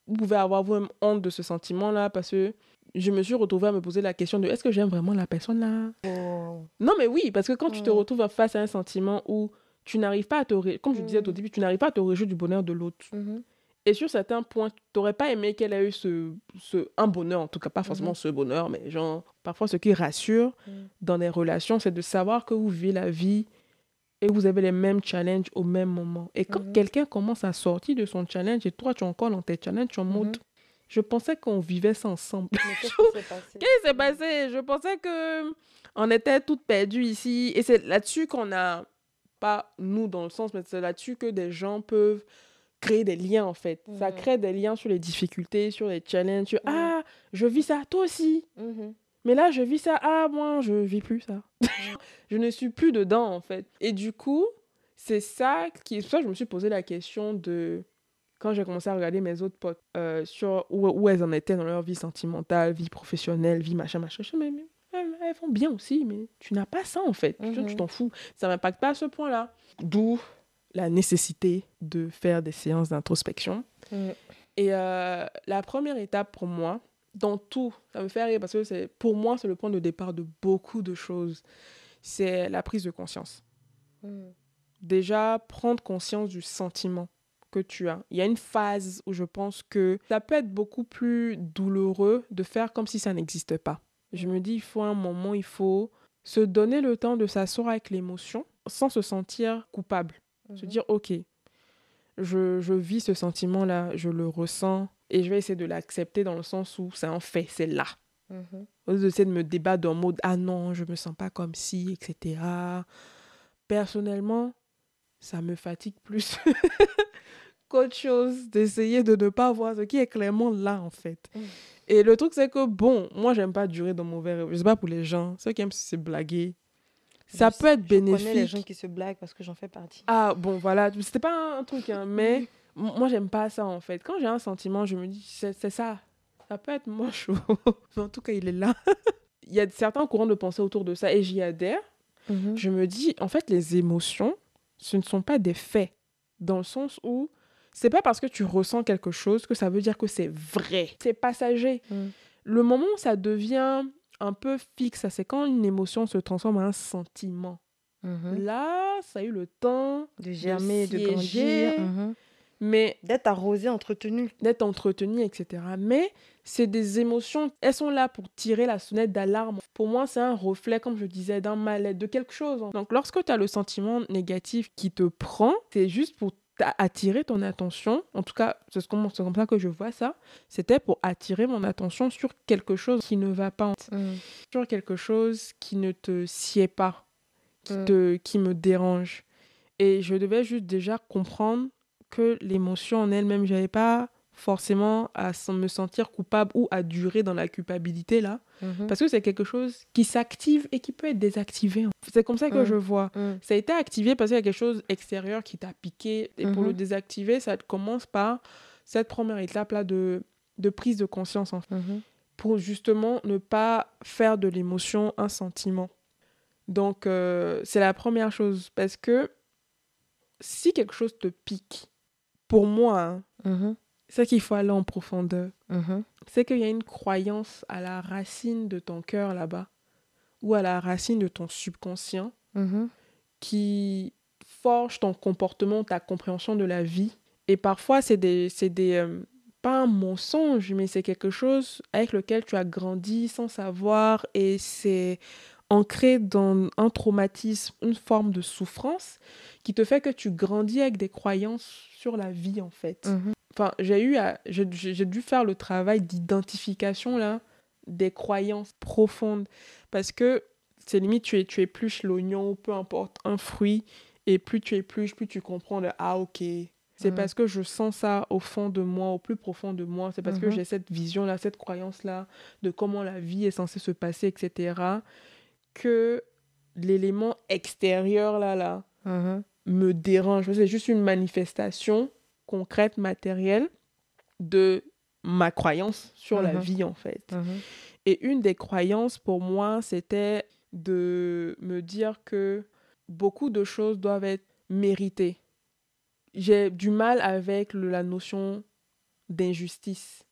vous pouvez avoir vous honte de ce sentiment-là parce que je me suis retrouvée à me poser la question de est-ce que j'aime vraiment la personne là? Oh. Non, mais oui, parce que quand tu te retrouves face à un sentiment où tu n'arrives pas à te... Comme je disais au mm. début, tu n'arrives pas à te réjouir du bonheur de l'autre. Mm-hmm. Et sur certains points, tu n'aurais pas aimé qu'elle ait eu ce, ce, un bonheur, en tout cas pas forcément mhm. ce bonheur, mais genre, parfois ce qui rassure mhm. dans les relations, c'est de savoir que vous vivez la vie et vous avez les mêmes challenges au même moment. Et quand mhm. quelqu'un commence à sortir de son challenge et toi, tu es encore dans tes challenges, tu es en mode, je pensais qu'on vivait ça ensemble. Qu'est-ce qui s'est passé? Je pensais que on était toutes perdues ici. Et c'est là-dessus qu'on a, pas nous dans le sens, mais c'est là-dessus que des gens peuvent créer des liens en fait. Ça crée des liens sur les difficultés, sur les challenges. Ah, je vis ça, toi aussi. Mhm. Mais là, je vis ça. Ah, moi, je vis plus ça. je ne suis plus dedans en fait. Et du coup, c'est ça qui. C'est ça je me suis posé la question de. Quand j'ai commencé à regarder mes autres potes euh, sur où, où, elles en étaient dans leur vie sentimentale, vie professionnelle, vie machin, machin. Je me mais, elles font bien aussi, mais tu n'as pas ça en fait. Tu mhm. t'en fous. Ça m'impacte pas à ce point-là. D'où la nécessité de faire des séances d'introspection. Mm. Et euh, la première étape pour moi, dans tout, ça me fait rire parce que pour moi, c'est le point de départ de beaucoup de choses, c'est la prise de conscience. Mm. Déjà, prendre conscience du sentiment que tu as. Il y a une phase où je pense que ça peut être beaucoup plus douloureux de faire comme si ça n'existait pas. Je me dis, il faut un moment, il faut se donner le temps de s'asseoir avec l'émotion sans se sentir coupable. Se mhm. dire, OK, je, je vis ce sentiment-là, je le ressens et je vais essayer de l'accepter dans le sens où c'est un fait, c'est là. Mhm. Au lieu d'essayer de me débattre en mode, ah non, je me sens pas comme si, etc. Personnellement, ça me fatigue plus qu'autre chose d'essayer de ne pas voir ce qui est clairement là, en fait. Mhm. Et le truc, c'est que, bon, moi, j'aime pas durer dans mon verre. Je sais pas pour les gens. Ceux qui aiment se blaguer, ça peut être bénéfique. Je connais les gens qui se blaguent parce que j'en fais partie. Ah, bon, voilà. C'était pas un truc, hein, mais moi, j'aime pas ça, en fait. Quand j'ai un sentiment, je me dis, c'est ça. Ça peut être moche, mais en tout cas, il est là. il y a certains courants de pensée autour de ça et j'y adhère. Mhm. Je me dis, en fait, les émotions, ce ne sont pas des faits. Dans le sens où c'est pas parce que tu ressens quelque chose que ça veut dire que c'est vrai. C'est passager. Mhm. Le moment où ça devient un peu fixe, c'est quand une émotion se transforme en un sentiment. Mhm. Là, ça a eu le temps de germer, de, grandir. Mhm. Mais d'être arrosé, entretenu. D'être entretenu, etc. Mais c'est des émotions, elles sont là pour tirer la sonnette d'alarme. Pour moi, c'est un reflet, comme je disais, d'un mal-être, de quelque chose. Donc, lorsque tu as le sentiment négatif qui te prend, c'est juste pour attirer ton attention. En tout cas, c'est comme ça que je vois ça. C'était pour attirer mon attention sur quelque chose qui ne va pas, mm. sur quelque chose qui ne te sied pas, qui, mm. te, qui me dérange. Et je devais juste déjà comprendre que l'émotion en elle-même, j'avais pas forcément à me sentir coupable ou à durer dans la culpabilité là. Mhm. Parce que c'est quelque chose qui s'active et qui peut être désactivé. C'est comme ça que mhm. je vois. Mhm. Ça a été activé parce qu'il y a quelque chose extérieur qui t'a piqué. Et pour le désactiver, ça commence par cette première étape là de, de prise de conscience. Pour justement ne pas faire de l'émotion un sentiment. Donc, euh, c'est la première chose. Parce que si quelque chose te pique, pour moi, hein, mm-hmm. c'est qu'il faut aller en profondeur. Mm-hmm. C'est qu'il y a une croyance à la racine de ton cœur là-bas, ou à la racine de ton subconscient, mm-hmm. qui forge ton comportement, ta compréhension de la vie. Et parfois, c'est des. C'est des euh, pas un mensonge, mais c'est quelque chose avec lequel tu as grandi sans savoir et c'est ancré dans un traumatisme, une forme de souffrance qui te fait que tu grandis avec des croyances sur la vie en fait. Mhm. Enfin, j'ai eu à, j'ai dû faire le travail d'identification là des croyances profondes parce que c'est limite tu, es, tu épluches l'oignon, peu importe un fruit et plus tu épluches, plus tu comprends de ah OK, c'est mhm. parce que je sens ça au fond de moi, au plus profond de moi. C'est parce que mhm. j'ai cette vision-là, cette croyance-là de comment la vie est censée se passer, etc que l'élément extérieur là, là, mm-hmm. me dérange. C'est juste une manifestation concrète, matérielle de ma croyance sur la mm-hmm. vie en fait. Mm-hmm. Et une des croyances pour moi, c'était de me dire que beaucoup de choses doivent être méritées. J'ai du mal avec la notion d'injustice.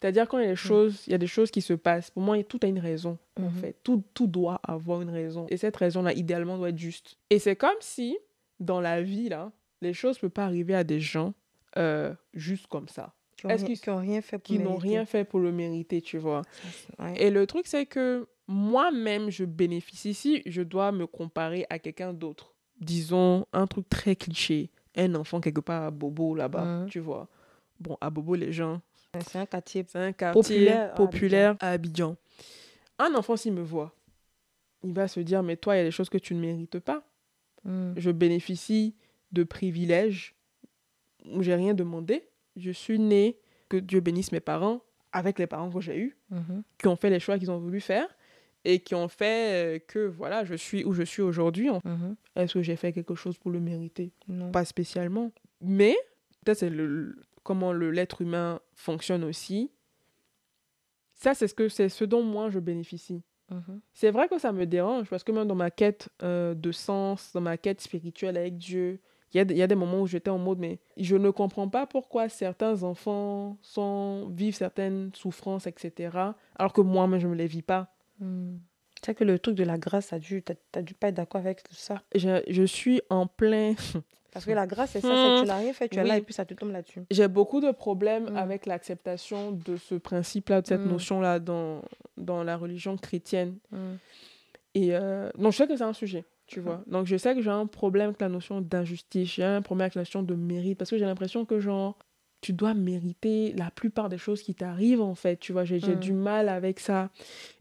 C'est-à-dire quand il y a des mm. choses, il y a des choses qui se passent. Pour moi, tout a une raison, en mm-hmm. fait. Tout, tout doit avoir une raison. Et cette raison-là, idéalement, doit être juste. Et c'est comme si, dans la vie, là, les choses ne peuvent pas arriver à des gens euh, juste comme ça. Est-ce qu'ils n'ont rien fait pour n'ont rien fait pour le mériter, tu vois? Et le truc, c'est que moi-même, je bénéficie. Si je dois me comparer à quelqu'un d'autre, disons un truc très cliché, un enfant quelque part à Bobo là-bas, tu vois? Bon, à Bobo, les gens c'est un quartier, un quartier populaire, à, Abidjan. Un enfant, s'il me voit, il va se dire, mais toi, il y a des choses que tu ne mérites pas. Hmm. Je bénéficie de privilèges où j'ai rien demandé. Je suis né, que Dieu bénisse mes parents, avec les parents que j'ai eus, mhm. qui ont fait les choix qu'ils ont voulu faire et qui ont fait euh, que voilà, je suis où je suis aujourd'hui. Mhm. Est-ce que j'ai fait quelque chose pour le mériter? Pas spécialement. Mais peut-être c'est le, comment l'être humain fonctionne aussi. Ça, c'est ce, que, c'est ce dont moi je bénéficie. Mhm. C'est vrai que ça me dérange parce que même dans ma quête euh, de sens, dans ma quête spirituelle avec Dieu, il y a, y a, des moments où j'étais en mode, mais je ne comprends pas pourquoi certains enfants sont, vivent certaines souffrances, etc. Alors que moi, même, je ne les vis pas. Hmm. C'est que le truc de la grâce, tu n'as dû pas être d'accord avec tout ça. Je, je suis en plein Parce que la grâce, c'est ça, c'est tu n'as rien fait, tu es là et puis ça te tombe là-dessus. J'ai beaucoup de problèmes mm. avec l'acceptation de ce principe-là, de cette mm. notion-là dans, dans la religion chrétienne. Et euh, donc, je sais que c'est un sujet, tu vois. Donc, je sais que j'ai un problème avec la notion d'injustice, j'ai un problème avec la notion de mérite, parce que j'ai l'impression que, genre, tu dois mériter la plupart des choses qui t'arrivent en fait, tu vois, j'ai du mal avec ça.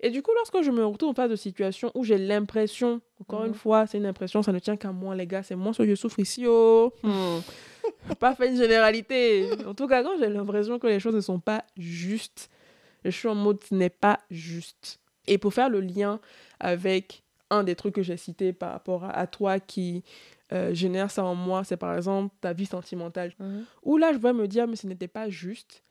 Et du coup, lorsque je me retrouve en face de situations où j'ai l'impression, encore une mm-hmm. fois, c'est une impression, ça ne tient qu'à moi les gars, c'est moi ce que je souffre ici, oh hmm. Pas fait une généralité. En tout cas, quand j'ai l'impression que les choses ne sont pas justes, je suis en mode ce n'est pas juste. Et pour faire le lien avec un des trucs que j'ai cité par rapport à toi qui euh, génère ça en moi, c'est par exemple ta vie sentimentale. Mhm. Où là, je vais me dire, mais ce n'était pas juste.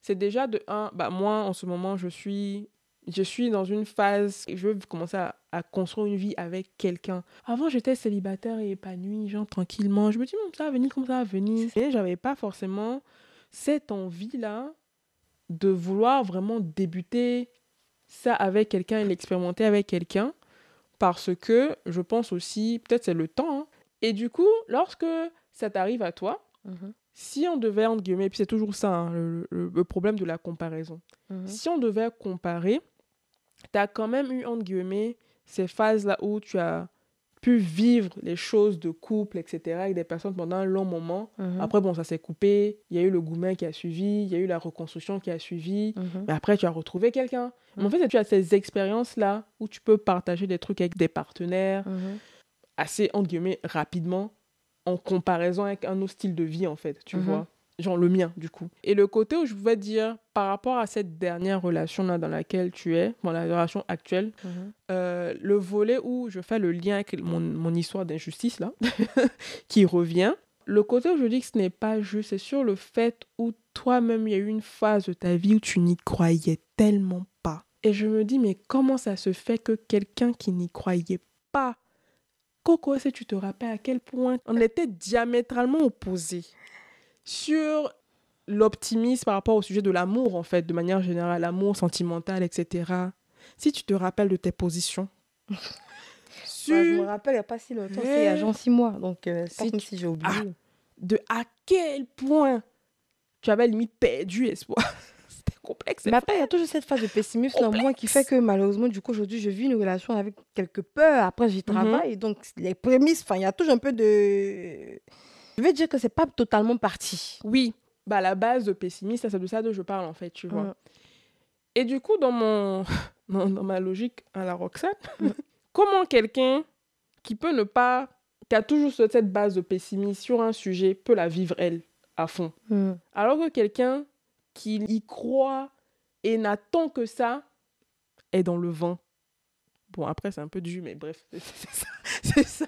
C'est déjà de un, bah moi, en ce moment, je suis, je suis dans une phase, je veux commencer à, à construire une vie avec quelqu'un. Avant, j'étais célibataire et épanouie, genre tranquillement. Je me dis, ça va venir, comme ça va venir? Et j'avais pas forcément cette envie-là de vouloir vraiment débuter ça avec quelqu'un et l'expérimenter avec quelqu'un parce que je pense aussi, peut-être c'est le temps, hein, et du coup, lorsque ça t'arrive à toi, mhm. si on devait, entre guillemets, puis c'est toujours ça, hein, le, problème de la comparaison. Mhm. Si on devait comparer, tu as quand même eu, entre guillemets, ces phases-là où tu as pu vivre les choses de couple, etc., avec des personnes pendant un long moment. Mhm. Après, bon, ça s'est coupé. Il y a eu le gourmet qui a suivi, il y a eu la reconstruction qui a suivi. Mhm. Mais après, tu as retrouvé quelqu'un. En fait, tu as ces expériences-là où tu peux partager des trucs avec des partenaires assez, entre guillemets, rapidement en comparaison avec un autre style de vie, en fait, tu mhm. vois. Genre le mien, du coup. Et le côté où je voulais dire, par rapport à cette dernière relation-là dans laquelle tu es, dans la relation actuelle, mhm. euh, le volet où je fais le lien avec mon, mon histoire d'injustice, là, qui revient, le côté où je dis que ce n'est pas juste, c'est sur le fait où toi-même, il y a eu une phase de ta vie où tu n'y croyais tellement pas. Et je me dis, mais comment ça se fait que quelqu'un qui n'y croyait pas Coco, que tu te rappelles à quel point on était diamétralement opposés? Sur l'optimisme par rapport au sujet de l'amour, en fait, de manière générale, l'amour sentimental, etc. Si tu te rappelles de tes positions. sur... je me rappelle, il n'y a pas si longtemps, c'est il y a genre six mois, donc euh, c'est pas comme si j'ai oublié. Ah, de à quel point tu avais limite perdu espoir complexe. Mais après, il y a toujours cette phase de pessimisme en moi qui fait que malheureusement, du coup, aujourd'hui, je vis une relation avec quelques peurs. Après, j'y mhm. travaille. Donc, les prémices, enfin, il y a toujours un peu de. Je vais dire que c'est pas totalement parti. Oui, bah, la base de pessimisme, c'est de ça dont je parle, en fait, tu vois. Et du coup, dans, mon... dans, ma logique à la Roxane, comment quelqu'un qui peut ne pas. qui a toujours cette base de pessimisme sur un sujet peut la vivre, elle, à fond? Alors que quelqu'un qu'il y croit et n'attend que ça est dans le vent. Bon, après, c'est un peu du mais bref, c'est ça. C'est ça,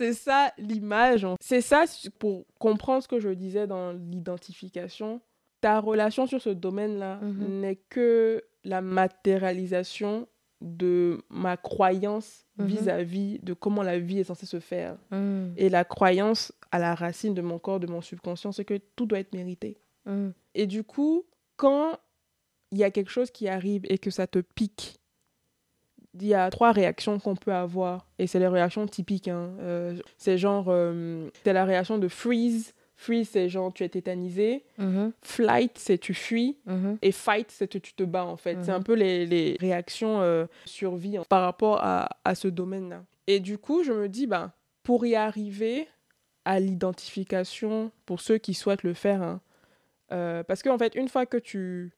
c'est ça l'image. C'est ça pour comprendre ce que je disais dans l'identification. Ta relation sur ce domaine-là mhm. n'est que la matérialisation de ma croyance mhm. vis-à-vis de comment la vie est censée se faire. Mhm. Et la croyance à la racine de mon corps, de mon subconscient, c'est que tout doit être mérité. Mm. Et du coup, quand il y a quelque chose qui arrive et que ça te pique, il y a trois réactions qu'on peut avoir. Et c'est les réactions typiques. Hein. Euh, c'est genre, euh, c'est la réaction de freeze. Freeze, c'est genre tu es tétanisé. Mm-hmm. Flight, c'est tu fuis. Mm-hmm. Et fight, c'est que tu te bats en fait. C'est mm-hmm. un peu les, les réactions euh, survie hein, par rapport à, à ce domaine-là. Et du coup, je me dis, bah, pour y arriver à l'identification, pour ceux qui souhaitent le faire, hein, parce qu'en fait, une fois que tu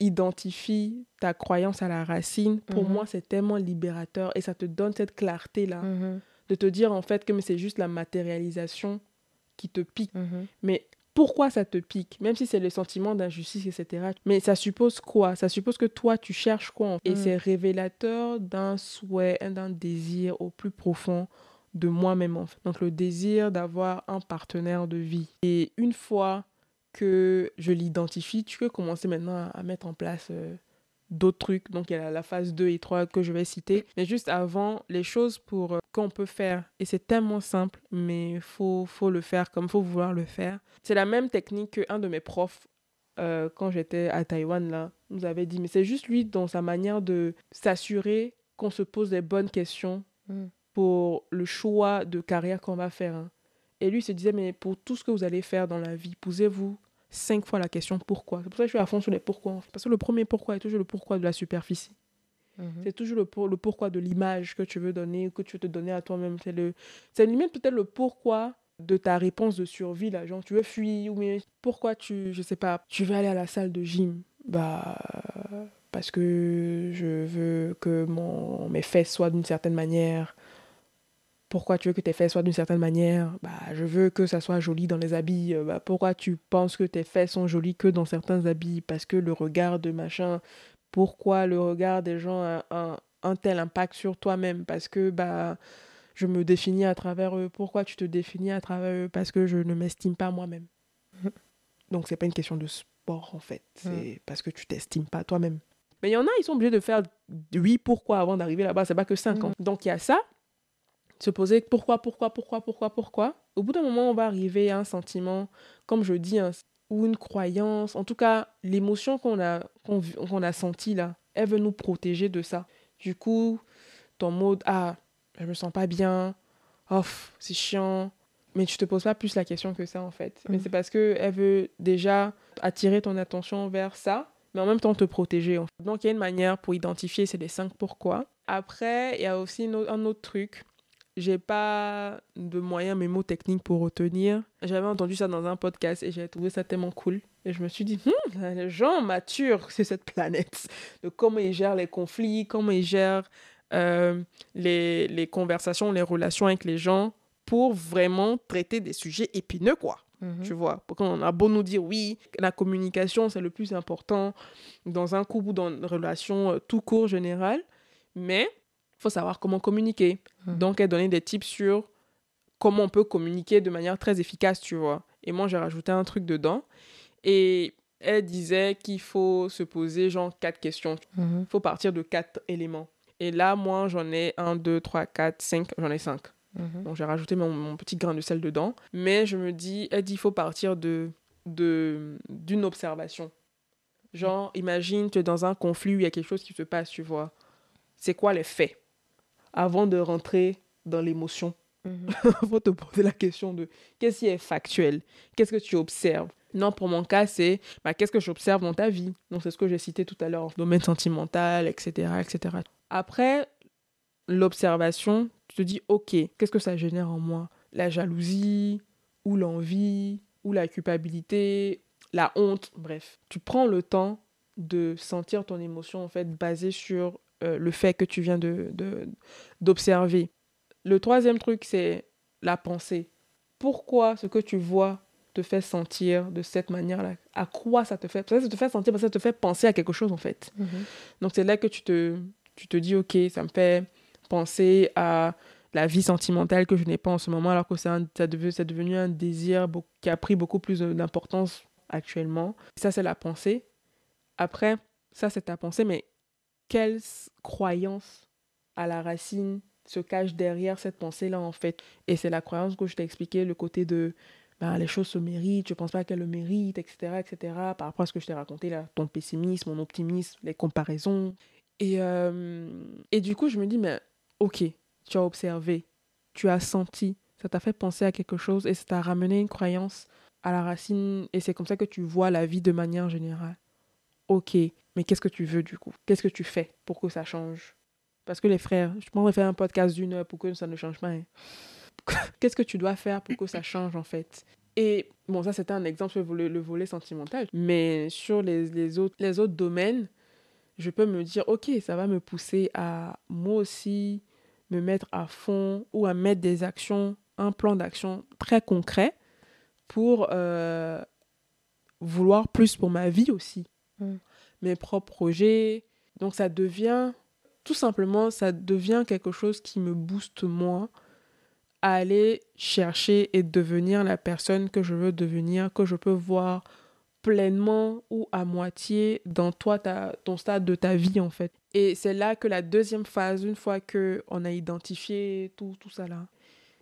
identifies ta croyance à la racine, pour mhm. moi, c'est tellement libérateur et ça te donne cette clarté-là mhm. de te dire en fait que c'est juste la matérialisation qui te pique. Mhm. Mais pourquoi ça te pique? Même si c'est le sentiment d'injustice, etc. Mais ça suppose quoi? Ça suppose que toi, tu cherches quoi Et c'est révélateur d'un souhait, d'un désir au plus profond de moi-même. En fait. Donc le désir d'avoir un partenaire de vie. Et une fois que je l'identifie, tu peux commencer maintenant à, mettre en place euh, d'autres trucs. Donc, il y a la, phase 2 et 3 que je vais citer. Mais juste avant, les choses pour euh, qu'on peut faire, et c'est tellement simple, mais il faut, faut le faire comme il faut vouloir le faire. C'est la même technique qu'un de mes profs, euh, quand j'étais à Taïwan, là, nous avait dit. Mais c'est juste lui, dans sa manière de s'assurer qu'on se pose les bonnes questions mm. pour le choix de carrière qu'on va faire. Hein. Et lui se disait, mais pour tout ce que vous allez faire dans la vie, posez-vous cinq fois la question pourquoi. C'est pour ça que je suis à fond sur les pourquoi. Parce que le premier pourquoi est toujours le pourquoi de la superficie. Mhm. C'est toujours le, pour, le pourquoi de l'image que tu veux donner, que tu veux te donner à toi-même. C'est, le, c'est limite peut-être le pourquoi de ta réponse de survie, là. Genre, tu veux fuir, ou mais pourquoi tu, je sais pas, tu veux aller à la salle de gym? Bah, parce que je veux que mon, mes fesses soient d'une certaine manière pourquoi tu veux que tes fesses soient d'une certaine manière bah, Je veux que ça soit joli dans les habits. Euh, bah, pourquoi tu penses que tes fesses sont jolies que dans certains habits? Parce que le regard de machin. Pourquoi le regard des gens a un, tel impact sur toi-même? Parce que bah, je me définis à travers eux. Pourquoi tu te définis à travers eux? Parce que je ne m'estime pas moi-même. Donc, c'est pas une question de sport, en fait. C'est parce que tu t'estimes pas toi-même. Mais il y en a, ils sont obligés de faire oui, pourquoi avant d'arriver là-bas? C'est pas que 5 ans. Donc, il y a ça se poser pourquoi, pourquoi, pourquoi, pourquoi, pourquoi. Au bout d'un moment, on va arriver à un sentiment, comme je dis, ou une croyance, en tout cas, l'émotion qu'on a, qu'on, a sentie là, elle veut nous protéger de ça. Du coup, ton mode, ah, je me sens pas bien, off, c'est chiant, mais tu te poses pas plus la question que ça en fait. Mais mm. c'est parce que elle veut déjà attirer ton attention vers ça, mais en même temps te protéger. Donc il y a une manière pour identifier ces les cinq pourquoi. Après, il y a aussi un autre truc. J'ai pas de moyens mots techniques pour retenir. J'avais entendu ça dans un podcast et j'ai trouvé ça tellement cool. Et je me suis dit, hmm, les gens matures c'est cette planète. De comment ils gèrent les conflits, comment ils gèrent euh, les, les conversations, les relations avec les gens pour vraiment traiter des sujets épineux, quoi. Mhm. Tu vois, pour qu'on a beau nous dire oui, la communication c'est le plus important dans un couple ou dans une relation euh, tout court général, mais faut savoir comment communiquer. Mhm. Donc, elle donnait des tips sur comment on peut communiquer de manière très efficace, tu vois. Et moi, j'ai rajouté un truc dedans. Et elle disait qu'il faut se poser genre quatre questions. Il faut partir de quatre éléments. Et là, moi, j'en ai un, deux, trois, quatre, cinq, j'en ai cinq. Mhm. Donc j'ai rajouté mon, petit grain de sel dedans. Mais je me dis, elle dit, il faut partir de d'une observation. Genre, imagine, tu es dans un conflit où il y a quelque chose qui se passe, tu vois. C'est quoi les faits? Avant de rentrer dans l'émotion, il mhm. faut te poser la question de qu'est-ce qui est factuel? Qu'est-ce que tu observes? Non, pour mon cas, c'est bah, qu'est-ce que j'observe dans ta vie? Donc, c'est ce que j'ai cité tout à l'heure, domaine sentimental, etc., etc. Après, l'observation, tu te dis, ok, qu'est-ce que ça génère en moi? La jalousie, ou l'envie, ou la culpabilité, la honte, bref. Tu prends le temps de sentir ton émotion, en fait, basée sur euh, le fait que tu viens de, d'observer. Le troisième truc, c'est la pensée. Pourquoi ce que tu vois te fait sentir de cette manière-là? À quoi ça te fait? Ça te fait sentir parce que ça te fait penser à quelque chose, en fait. Mm-hmm. Donc, c'est là que tu te, tu te dis, ok, ça me fait penser à la vie sentimentale que je n'ai pas en ce moment, alors que c'est devenu un désir qui a pris beaucoup plus d'importance actuellement. Ça, c'est la pensée. Après, ça, c'est ta pensée, mais quelle croyance à la racine se cache derrière cette pensée-là, en fait? Et c'est la croyance que je t'ai expliqué, le côté de ben, les choses se méritent, je ne pense pas qu'elles le méritent, etc., etc., par rapport à ce que je t'ai raconté là, ton pessimisme, mon optimisme, les comparaisons. Et, euh, et du coup, je me dis, mais ok, tu as observé, tu as senti, ça t'a fait penser à quelque chose et ça t'a ramené une croyance à la racine et c'est comme ça que tu vois la vie de manière générale. Ok, mais qu'est-ce que tu veux du coup? Qu'est-ce que tu fais pour que ça change? Parce que les frères, je pourrais faire un podcast d'une heure pour que ça ne change pas. Hein. qu'est-ce que tu dois faire pour que ça change en fait? Et bon, ça c'était un exemple sur le, volet sentimental, mais sur les, autres domaines, je peux me dire, ok, ça va me pousser à moi aussi me mettre à fond ou à mettre des actions, un plan d'action très concret pour euh, vouloir plus pour ma vie aussi. Mm. Mes propres projets. Donc ça devient, tout simplement, ça devient quelque chose qui me booste moi à aller chercher et devenir la personne que je veux devenir, que je peux voir pleinement ou à moitié dans toi, ta, ton stade de ta vie en fait. Et c'est là que la deuxième phase, une fois que on a identifié tout, tout ça là,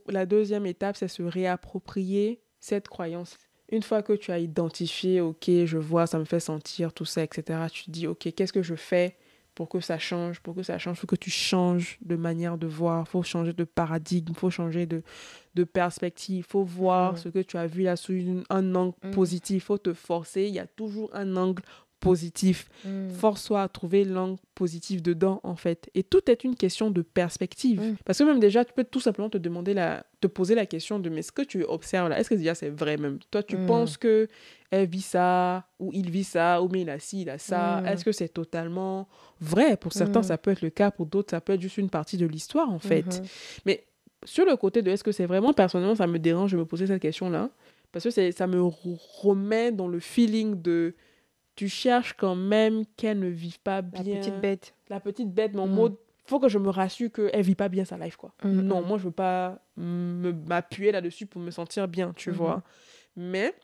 la deuxième étape, c'est se réapproprier cette croyance. Une fois que tu as identifié, ok, je vois, ça me fait sentir tout ça, etc., tu te dis, ok, qu'est-ce que je fais pour que ça change, pour que ça change, il faut que tu changes de manière de voir, il faut changer de paradigme, il faut changer de, de perspective, il faut voir ce que tu as vu là sous un angle mm. positif, il faut te forcer, il y a toujours un angle positif. Mm. Force-toi à trouver l'angle positif dedans, en fait. Et tout est une question de perspective. Mm. Parce que même déjà, tu peux tout simplement te demander la, te poser la question de mais ce que tu observes là, est-ce que déjà c'est vrai même? Toi, tu penses que elle vit ça, ou il vit ça, ou mais il a ci, il a ça. Est-ce que c'est totalement vrai? Pour certains, ça peut être le cas, pour d'autres, ça peut être juste une partie de l'histoire, en fait. Mm-hmm. Mais sur le côté de est-ce que c'est vraiment, personnellement, ça me dérange de me poser cette question-là? Parce que ça me remet dans le feeling de. Tu cherches quand même qu'elle ne vive pas bien. La petite bête. La petite bête, mon mot. faut que je me rassure qu'elle vit pas bien sa life, quoi. Mm, non, moi, je veux pas m'appuyer là-dessus pour me sentir bien, tu mm-hmm. vois. Mais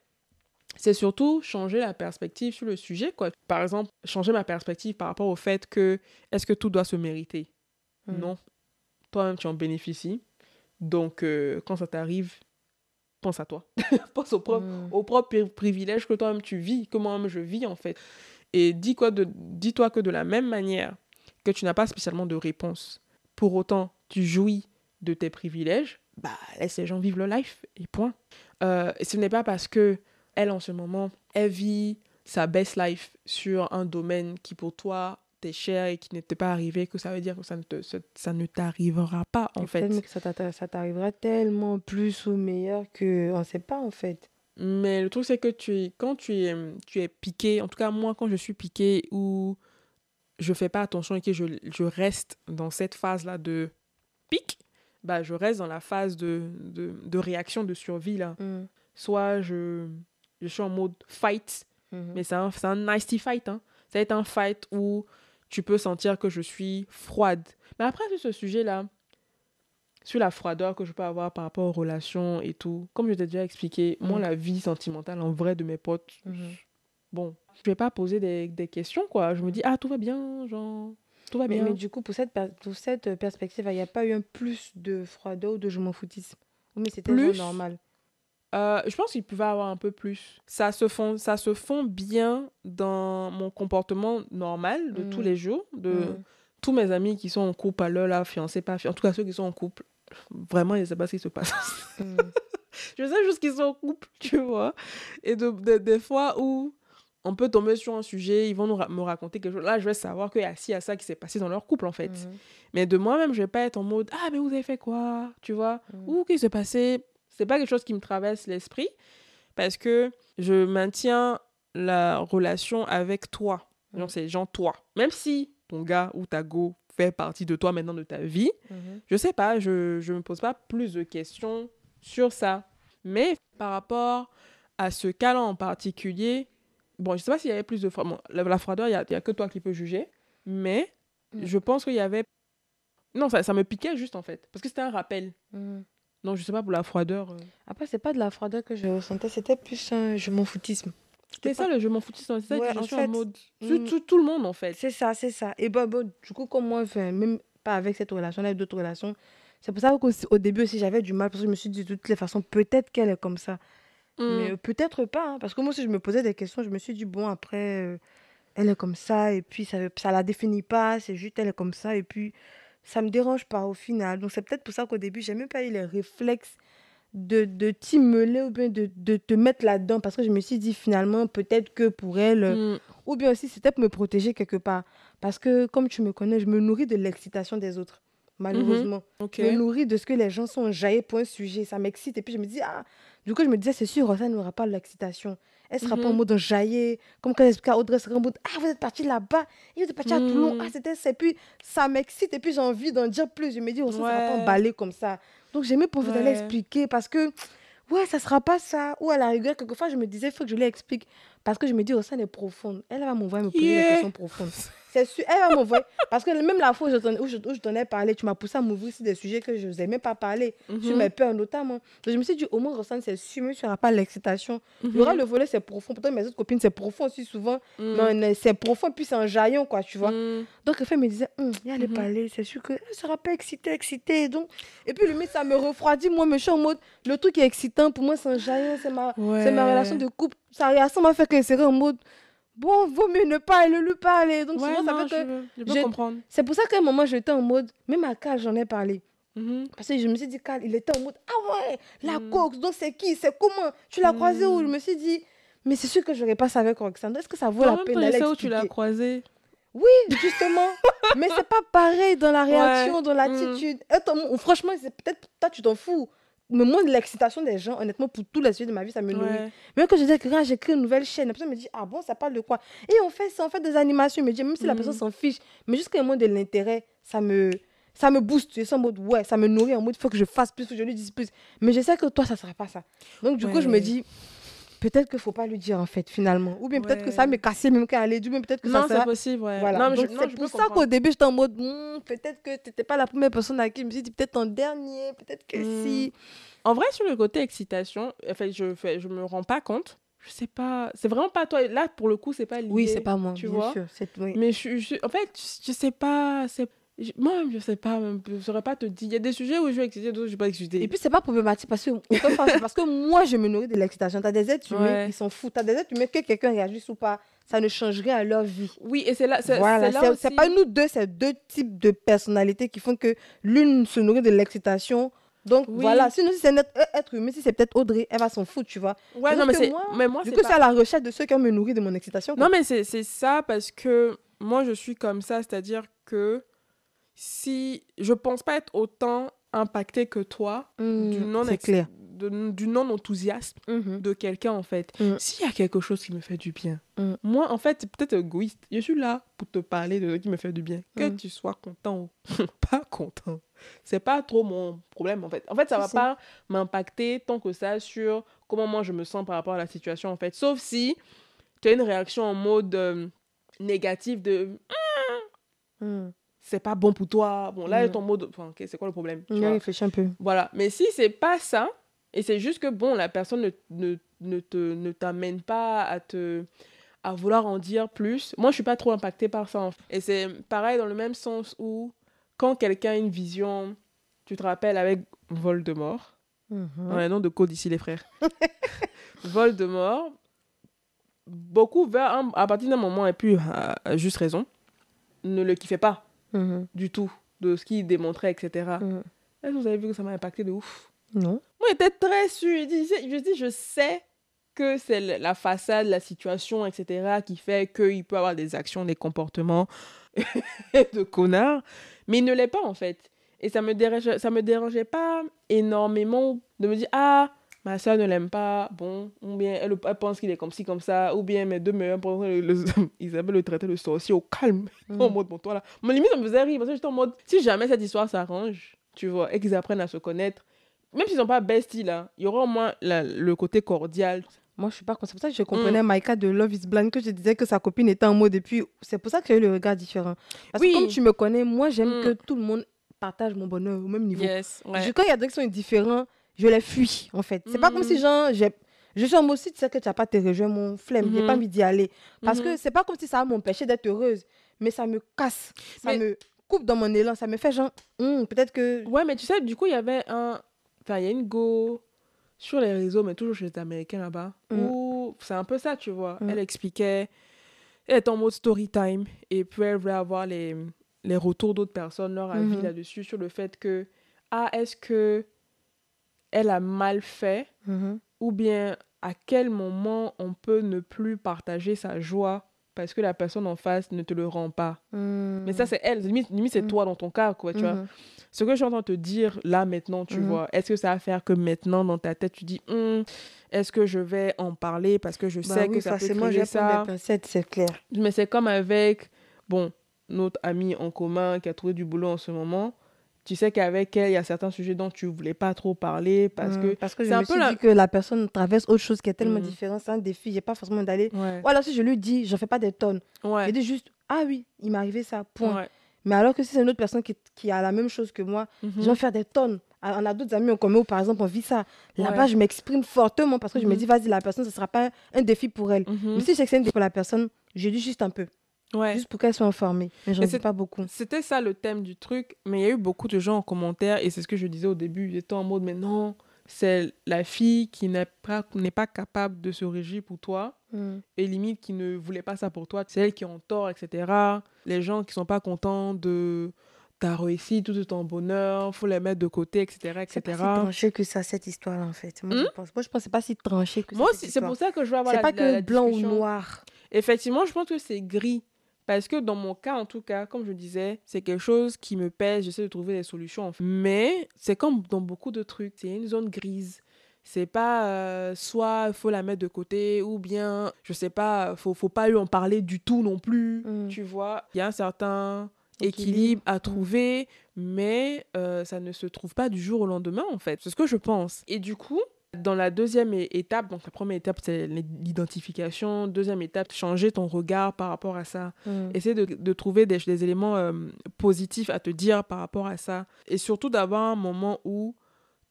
c'est surtout changer la perspective sur le sujet, quoi. Par exemple, changer ma perspective par rapport au fait que est-ce que tout doit se mériter? Mm. Non. Toi-même, tu en bénéficies. Donc, euh, quand ça t'arrive, pense à toi. pense au propre, mm. au propre privilège que toi-même tu vis, que moi-même je vis en fait. Et dis-toi dis que de la même manière que tu n'as pas spécialement de réponse, pour autant tu jouis de tes privilèges, bah, laisse les gens vivre leur life et point. Euh, ce n'est pas parce que elle, en ce moment, elle vit sa best life sur un domaine qui pour toi t'es cher et qui n'était pas arrivé que ça veut dire que ça ne, te, ça ne t'arrivera pas en fait. Que ça t'arrivera tellement plus ou meilleur que on sait pas en fait. Mais le truc c'est que tu es, quand tu es, tu es piqué, en tout cas moi quand je suis piqué ou je fais pas attention et que je, je reste dans cette phase là de pic, bah je reste dans la phase de, de, de réaction de survie là. Mm. Soit je, je suis en mode fight, mm-hmm. mais c'est un, un nasty fight. Hein. Ça va être un fight où tu peux sentir que je suis froide. Mais après, sur ce sujet-là, sur la froideur que je peux avoir par rapport aux relations et tout, comme je t'ai déjà expliqué, moi, mm. la vie sentimentale en vrai de mes potes, mm-hmm. bon, je vais pas poser des, des, questions, quoi. Je me dis, ah, tout va bien, genre, tout va bien. Mais du coup, pour cette, pour cette perspective, il n'y a pas eu un plus de froideur ou de je m'en foutisme Mais c'était normal. Euh, je pense qu'il pouvait avoir un peu plus. Ça se, fond, ça se fond bien dans mon comportement normal de tous mm. les jours, de mm. tous mes amis qui sont en couple à l'heure, là, fiancés, pas fiancés, en tout cas ceux qui sont en couple. Vraiment, je ne sais pas ce qui se passe. Mm. je sais juste qu'ils sont en couple, tu vois. Et de, des fois où on peut tomber sur un sujet, ils vont nous me raconter quelque chose. Là, je vais savoir qu'il y a ci, à ça qui s'est passé dans leur couple, en fait. Mais de moi-même, je vais pas être en mode Ah, mais vous avez fait quoi? Tu vois Ou qu'est-ce qui s'est passé? C'est pas quelque chose qui me traverse l'esprit parce que je maintiens la relation avec toi. Genre, mm. c'est genre toi. Même si ton gars ou ta go fait partie de toi maintenant de ta vie, mm-hmm. je sais pas, je, je me pose pas plus de questions sur ça. Mais par rapport à ce cas-là en particulier, bon, je sais pas s'il y avait plus de froideur. la, froideur, il y a, y a, que toi qui peux juger. Mais mm. je pense qu'il y avait. Non, ça, ça me piquait juste en fait. Parce que c'était un rappel. Mm. Non, je sais pas pour la froideur. Euh. Après, c'est pas de la froideur que je ressentais, c'était plus un je m'en foutisme. C'était ça le je m'en foutisme, c'est ça que je suis en mode. Mm. Tout, tout, le monde en fait. C'est ça, c'est ça. Et bah, bon, du coup, comme moi, enfin, même pas avec cette relation, avec d'autres relations, c'est pour ça qu'au début aussi, j'avais du mal parce que je me suis dit de toutes les façons, peut-être qu'elle est comme ça. Mm. Mais peut-être pas, hein, parce que moi aussi, je me posais des questions, je me suis dit, bon, après, euh, elle est comme ça, et puis ça, ça la définit pas, c'est juste elle est comme ça, et puis ça me dérange pas au final. Donc c'est peut-être pour ça qu'au début, j'ai même pas eu les réflexes de, de t'immoler ou bien de, de te mettre là-dedans. Parce que je me suis dit finalement peut-être que pour elle mm. ou bien aussi c'était pour me protéger quelque part. Parce que comme tu me connais je me nourris de l'excitation des autres malheureusement. Mm-hmm. je me nourris de ce que les gens sont jaillés pour un sujet. Ça m'excite. Et puis je me dis ah du coup je me disais c'est sûr ça n'aura pas l'excitation elle sera pas en mhm. mode jaillir, comme quand elle explique à Audrey, sera en mode Ah, vous êtes parti là-bas, et vous êtes parti à Toulon, mhm. ah, c'était ça. Et puis, ça m'excite, et puis j'ai envie d'en dire plus. Je me dis, oh, ça ne sera pas emballé comme ça. Donc, j'aimais pour vous aller expliquer parce que, ouais, ça sera pas ça. Ou à la rigueur, quelquefois, je me disais, il faut que je lui explique. Parce que je me dis, oh, ça, elle est profonde. Elle va m'envoyer me poser des questions profondes. C'est sûr, elle va m'envoyer. Parce que même la fois où je, où je, où je t'en ai parlé, tu m'as poussé à m'ouvrir sur des sujets que je n'osais même pas parler, sur mhm. mes peurs notamment. Donc je me suis dit, au moins, Rossane, c'est sûr, mais tu n'auras pas l'excitation. Il y aura mhm. le volet, c'est profond. Pourtant, mes autres copines, c'est profond aussi souvent. Mhm. Mais c'est profond, puis c'est un jaillon, quoi, tu vois. Donc, elle me disait, hum, il y a les parler, c'est sûr qu'elle ne sera pas excitée, excitée. Donc... Et puis, limite, ça me refroidit. Moi, je suis en mode, le truc qui est excitant, pour moi, c'est un jaillon, c'est ma, ma relation de couple. Ça, ça m'a fait qu'elle serait en mode bon, vaut mieux ne pas le lui parler. Donc, ça que. Je, comprendre. C'est pour ça qu'à un moment, j'étais en mode, même à Carl, j'en ai parlé. Mhm. Parce que je me suis dit, Carl, il était en mode, ah ouais, la mm. cox, donc c'est qui, c'est comment? Tu l'as croisé où? Je me suis dit, mais c'est sûr que je n'aurais pas ça avec Roxane. Est-ce que ça vaut la peine d'aller où tu l'as croisé oui, justement. mais c'est pas pareil dans la réaction, dans l'attitude. Mm. Franchement, peut-être toi, tu t'en fous mais moi, l'excitation des gens, honnêtement, pour tous les sujets de ma vie, ça me nourrit. Même quand je dis que quand j'écris une nouvelle chaîne, la personne me dit Ah bon, ça parle de quoi? Et on fait ça, on fait des animations. me dit Même si la personne mm. s'en fiche, mais jusqu'à un moment de l'intérêt, ça me, ça me booste. Je suis en mode Ouais, ça me nourrit en mode Il faut que je fasse plus, faut que je lui dise plus. Mais je sais que toi, ça ne sera pas ça. Donc, du coup, je me dis peut-être qu'il ne faut pas lui dire en fait finalement ou bien peut-être que ça m'est cassé même quand elle est due mais peut-être que non, ça c'est possible ouais. voilà. c'est pour ça qu'au début j'étais en mode hmm, peut-être que tu n'étais pas la première personne à qui je me suis dit peut-être en dernier peut-être que mm. si en vrai, sur le côté excitation, en fait, je fais, je me rends pas compte. Je sais pas, c'est vraiment pas toi. Là, pour le coup, c'est pas l'idée. Oui, c'est pas moi, tu vois. Sûr, Mais je, en fait, je, sais pas, c'est moi je sais pas, je saurais pas te dire. Il y a des sujets où je vais exciter, d'autres où je vais pas exciter. Et puis c'est pas problématique parce que, parce que moi je me nourris de l'excitation. T'as des êtres humains qui s'en foutent. T'as des êtres humains que quelqu'un réagisse ou pas, ça ne changerait à leur vie. Oui, et c'est là. C'est, voilà, c'est, pas nous deux, c'est deux types de personnalités qui font que l'une se nourrit de l'excitation, Donc voilà, sinon si c'est un être humain, si c'est peut-être Audrey, elle va s'en foutre, tu vois. Ouais, non, mais c'est. Mais moi, du coup, c'est à la recherche de ceux qui me nourri de mon excitation. Non, mais c'est ça parce que moi, je suis comme ça, c'est-à-dire que si je pense pas être autant impacté que toi mmh, du non clair du non-enthousiasme mmh de quelqu'un, en fait. Mmh. S'il y a quelque chose qui me fait du bien, moi, en fait, c'est peut-être égoïste. Je suis là pour te parler de ce qui me fait du bien. Que tu sois content ou pas content, c'est pas trop mon problème, en fait. En fait, ça va pas m'impacter tant que ça sur comment moi je me sens par rapport à la situation, en fait. Sauf si tu as une réaction en mode euh, négatif de c'est pas bon pour toi. Bon, là, mm. ton mode. Enfin, c'est quoi le problème tu réfléchis un peu. Voilà. Mais si c'est pas ça, et c'est juste que, bon, la personne ne, ne, ne te, ne t'amène pas à te à vouloir en dire plus. Moi, je suis pas trop impactée par ça. Et c'est pareil dans le même sens où, quand quelqu'un a une vision, tu te rappelles avec Voldemort, mm -hmm. nom de code ici, les frères. Voldemort, beaucoup, vers à partir d'un moment, et puis, a juste raison, ne le kiffait pas. Mhm. du tout de ce qu'il démontrait, etc. Mhm. Est-ce que vous avez vu que ça m'a impacté de ouf? Non. Moi, j'étais très sûr. Je dis, je sais que c'est la façade, la situation, etc., qui fait qu'il peut avoir des actions, des comportements de connard, mais il ne l'est pas, en fait. Et ça me dérangeait, ça me dérangeait pas énormément de me dire, ah, ma soeur ne l'aime pas, bon, ou bien elle, pense qu'il est comme ci, comme ça, ou bien mes deux meilleurs le, Isabelle le traitait de sorcier au calme, mm. en mode, bon, toi là. Mon limite, ça me faisait rire, parce que j'étais en mode, si jamais cette histoire s'arrange, tu vois, et qu'ils apprennent à se connaître, même s'ils sont pas besties là, il y aura au moins le côté cordial. Moi, je suis pas comme ça. C'est pour ça que je comprenais mm. Maïka de Love is Blind, que je disais que sa copine était en mode, et puis c'est pour ça que j'ai eu le regard différent. Parce que comme tu me connais, moi, j'aime mm. que tout le monde partage mon bonheur au même niveau. Yes, ouais. Quand il y a des qui sont différents, je les fuis, en fait. C'est pas comme si, mm. genre. Je suis en mode aussi, tu sais que tu n'as pas te rejoindre mon flemme, j'ai pas mm-hmm. envie d'y aller. Parce que mm-hmm. c'est pas comme si ça va m'empêcher d'être heureuse, mais ça me casse, ça me coupe dans mon élan, ça me fait genre, hmm, peut-être que. Ouais, mais tu sais, du coup, il y avait un. Enfin, il y a une go sur les réseaux, mais toujours chez les Américains là-bas, mm. où c'est un peu ça, tu vois. Elle expliquait, elle est en mode story time, et puis elle voulait avoir les, les retours d'autres personnes, leur avis mm-hmm. là-dessus, sur le fait que, ah, est-ce que elle a mal fait mm-hmm. ou bien à quel moment on peut ne plus partager sa joie parce que la personne en face ne te le rend pas. Mm. Mais ça, c'est elle. Limite, c'est mm. toi dans ton cas, quoi, tu vois. Mm-hmm. Ce que je suis en train de te dire là, maintenant, tu mm-hmm. vois, est-ce que ça va faire que maintenant, dans ta tête, tu dis, hum, est-ce que je vais en parler parce que je bah sais que ça peut créer ça? c'est clair. Mais c'est comme avec, bon, notre ami en commun qui a trouvé du boulot en ce moment tu sais qu'avec elle, il y a certains sujets dont tu voulais pas trop parler parce mmh, que parce que je me suis dit que la personne traverse autre chose qui est tellement mmh. différente, c'est un défi, j'ai pas forcément d'aller. Ouais. Ou alors si je lui dis, j'en fais pas des tonnes. Ouais. Je dis juste ah oui, il m'est arrivé ça, point. Mais alors que si c'est une autre personne qui, qui, a la même chose que moi, mmh. je vais faire des tonnes. On a d'autres amis en commun où, par exemple, on vit ça. Là-bas, je m'exprime fortement parce que je me dis, vas-y, la personne, ce ne sera pas un défi pour elle. Mais si je sais que c'est un défi pour la personne, je dis juste un peu. Juste pour qu'elles soient informées. Mais j'en sais pas beaucoup. C'était ça le thème du truc. Mais il y a eu beaucoup de gens en commentaire, et c'est ce que je disais au début. Ils étaient en mode, mais non, c'est la fille qui n'est pas, pas capable de se régir pour toi, mm. et limite qui ne voulait pas ça pour toi. C'est elle qui est en tort, etc. Les gens qui sont pas contents de ta réussite, tout ton bonheur, faut les mettre de côté, etc. etc. C'est pas si tranché que ça, cette histoire en fait. Moi, je hmm? pense, moi, je pense c'est pas si tranché que Moi, c'est pour ça que je veux avoir C'est pas que blanc ou noir. Effectivement, je pense que c'est gris. Parce que dans mon cas, en tout cas, comme je disais, c'est quelque chose qui me pèse, j'essaie de trouver des solutions. Mais c'est comme dans beaucoup de trucs, c'est une zone grise. C'est pas euh, soit il faut la mettre de côté ou bien, je sais pas, faut, faut pas lui en parler du tout non plus. Mm. Tu vois, il y a un certain équilibre, à mm. trouver, mais euh, ça ne se trouve pas du jour au lendemain en fait. C'est ce que je pense. Et du coup, dans la deuxième étape, donc la première étape, c'est l'identification. Deuxième étape, changer ton regard par rapport à ça. Mm. Essayer de, de, trouver des, des éléments euh, positifs à te dire par rapport à ça. Et surtout d'avoir un moment où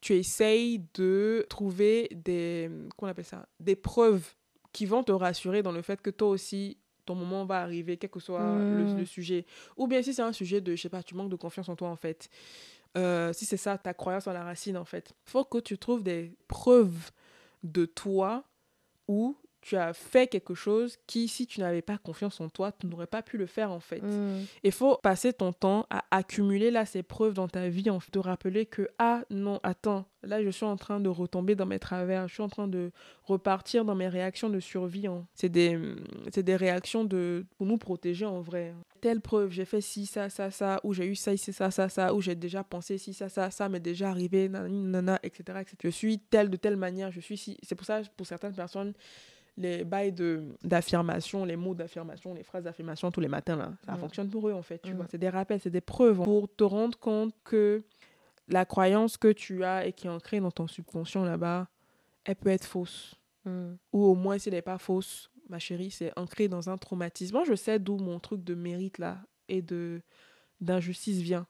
tu essayes de trouver des, qu'on appelle ça, des preuves qui vont te rassurer dans le fait que toi aussi, ton moment va arriver, quel que soit le, mm. le, sujet. Ou bien si c'est un sujet de, je sais pas, tu manques de confiance en toi en fait. Euh, si c'est ça ta croyance en la racine en fait. faut que tu trouves des preuves de toi où tu as fait quelque chose qui, si tu n'avais pas confiance en toi, tu n'aurais pas pu le faire en fait. Il faut passer ton temps à accumuler là ces preuves dans ta vie, en fait, te rappeler que, ah non, attends, là je suis en train de retomber dans mes travers, je suis en train de repartir dans mes réactions de survie. Hein. C'est des, des réactions de, pour nous protéger en vrai. Telle preuve, j'ai fait ci, ça, ça, ça, ou j'ai eu ça, ici, ça, ça, ça, ou j'ai déjà pensé ci, ça, ça, ça m'est déjà arrivé, nanana, etc., etc. Je suis telle de telle manière, je suis si. C'est pour ça, pour certaines personnes, les bails d'affirmation, les mots d'affirmation, les phrases d'affirmation tous les matins, là, ça mm. fonctionne pour eux, en fait. Tu mm. vois, c'est des rappels, c'est des preuves pour te rendre compte que la croyance que tu as et qui est ancrée dans ton subconscient là-bas, elle peut être fausse. Mm. Ou au moins, si elle n'est pas fausse, ma chérie, c'est ancré dans un traumatisme. Moi, je sais d'où mon truc de mérite là et de d'injustice vient.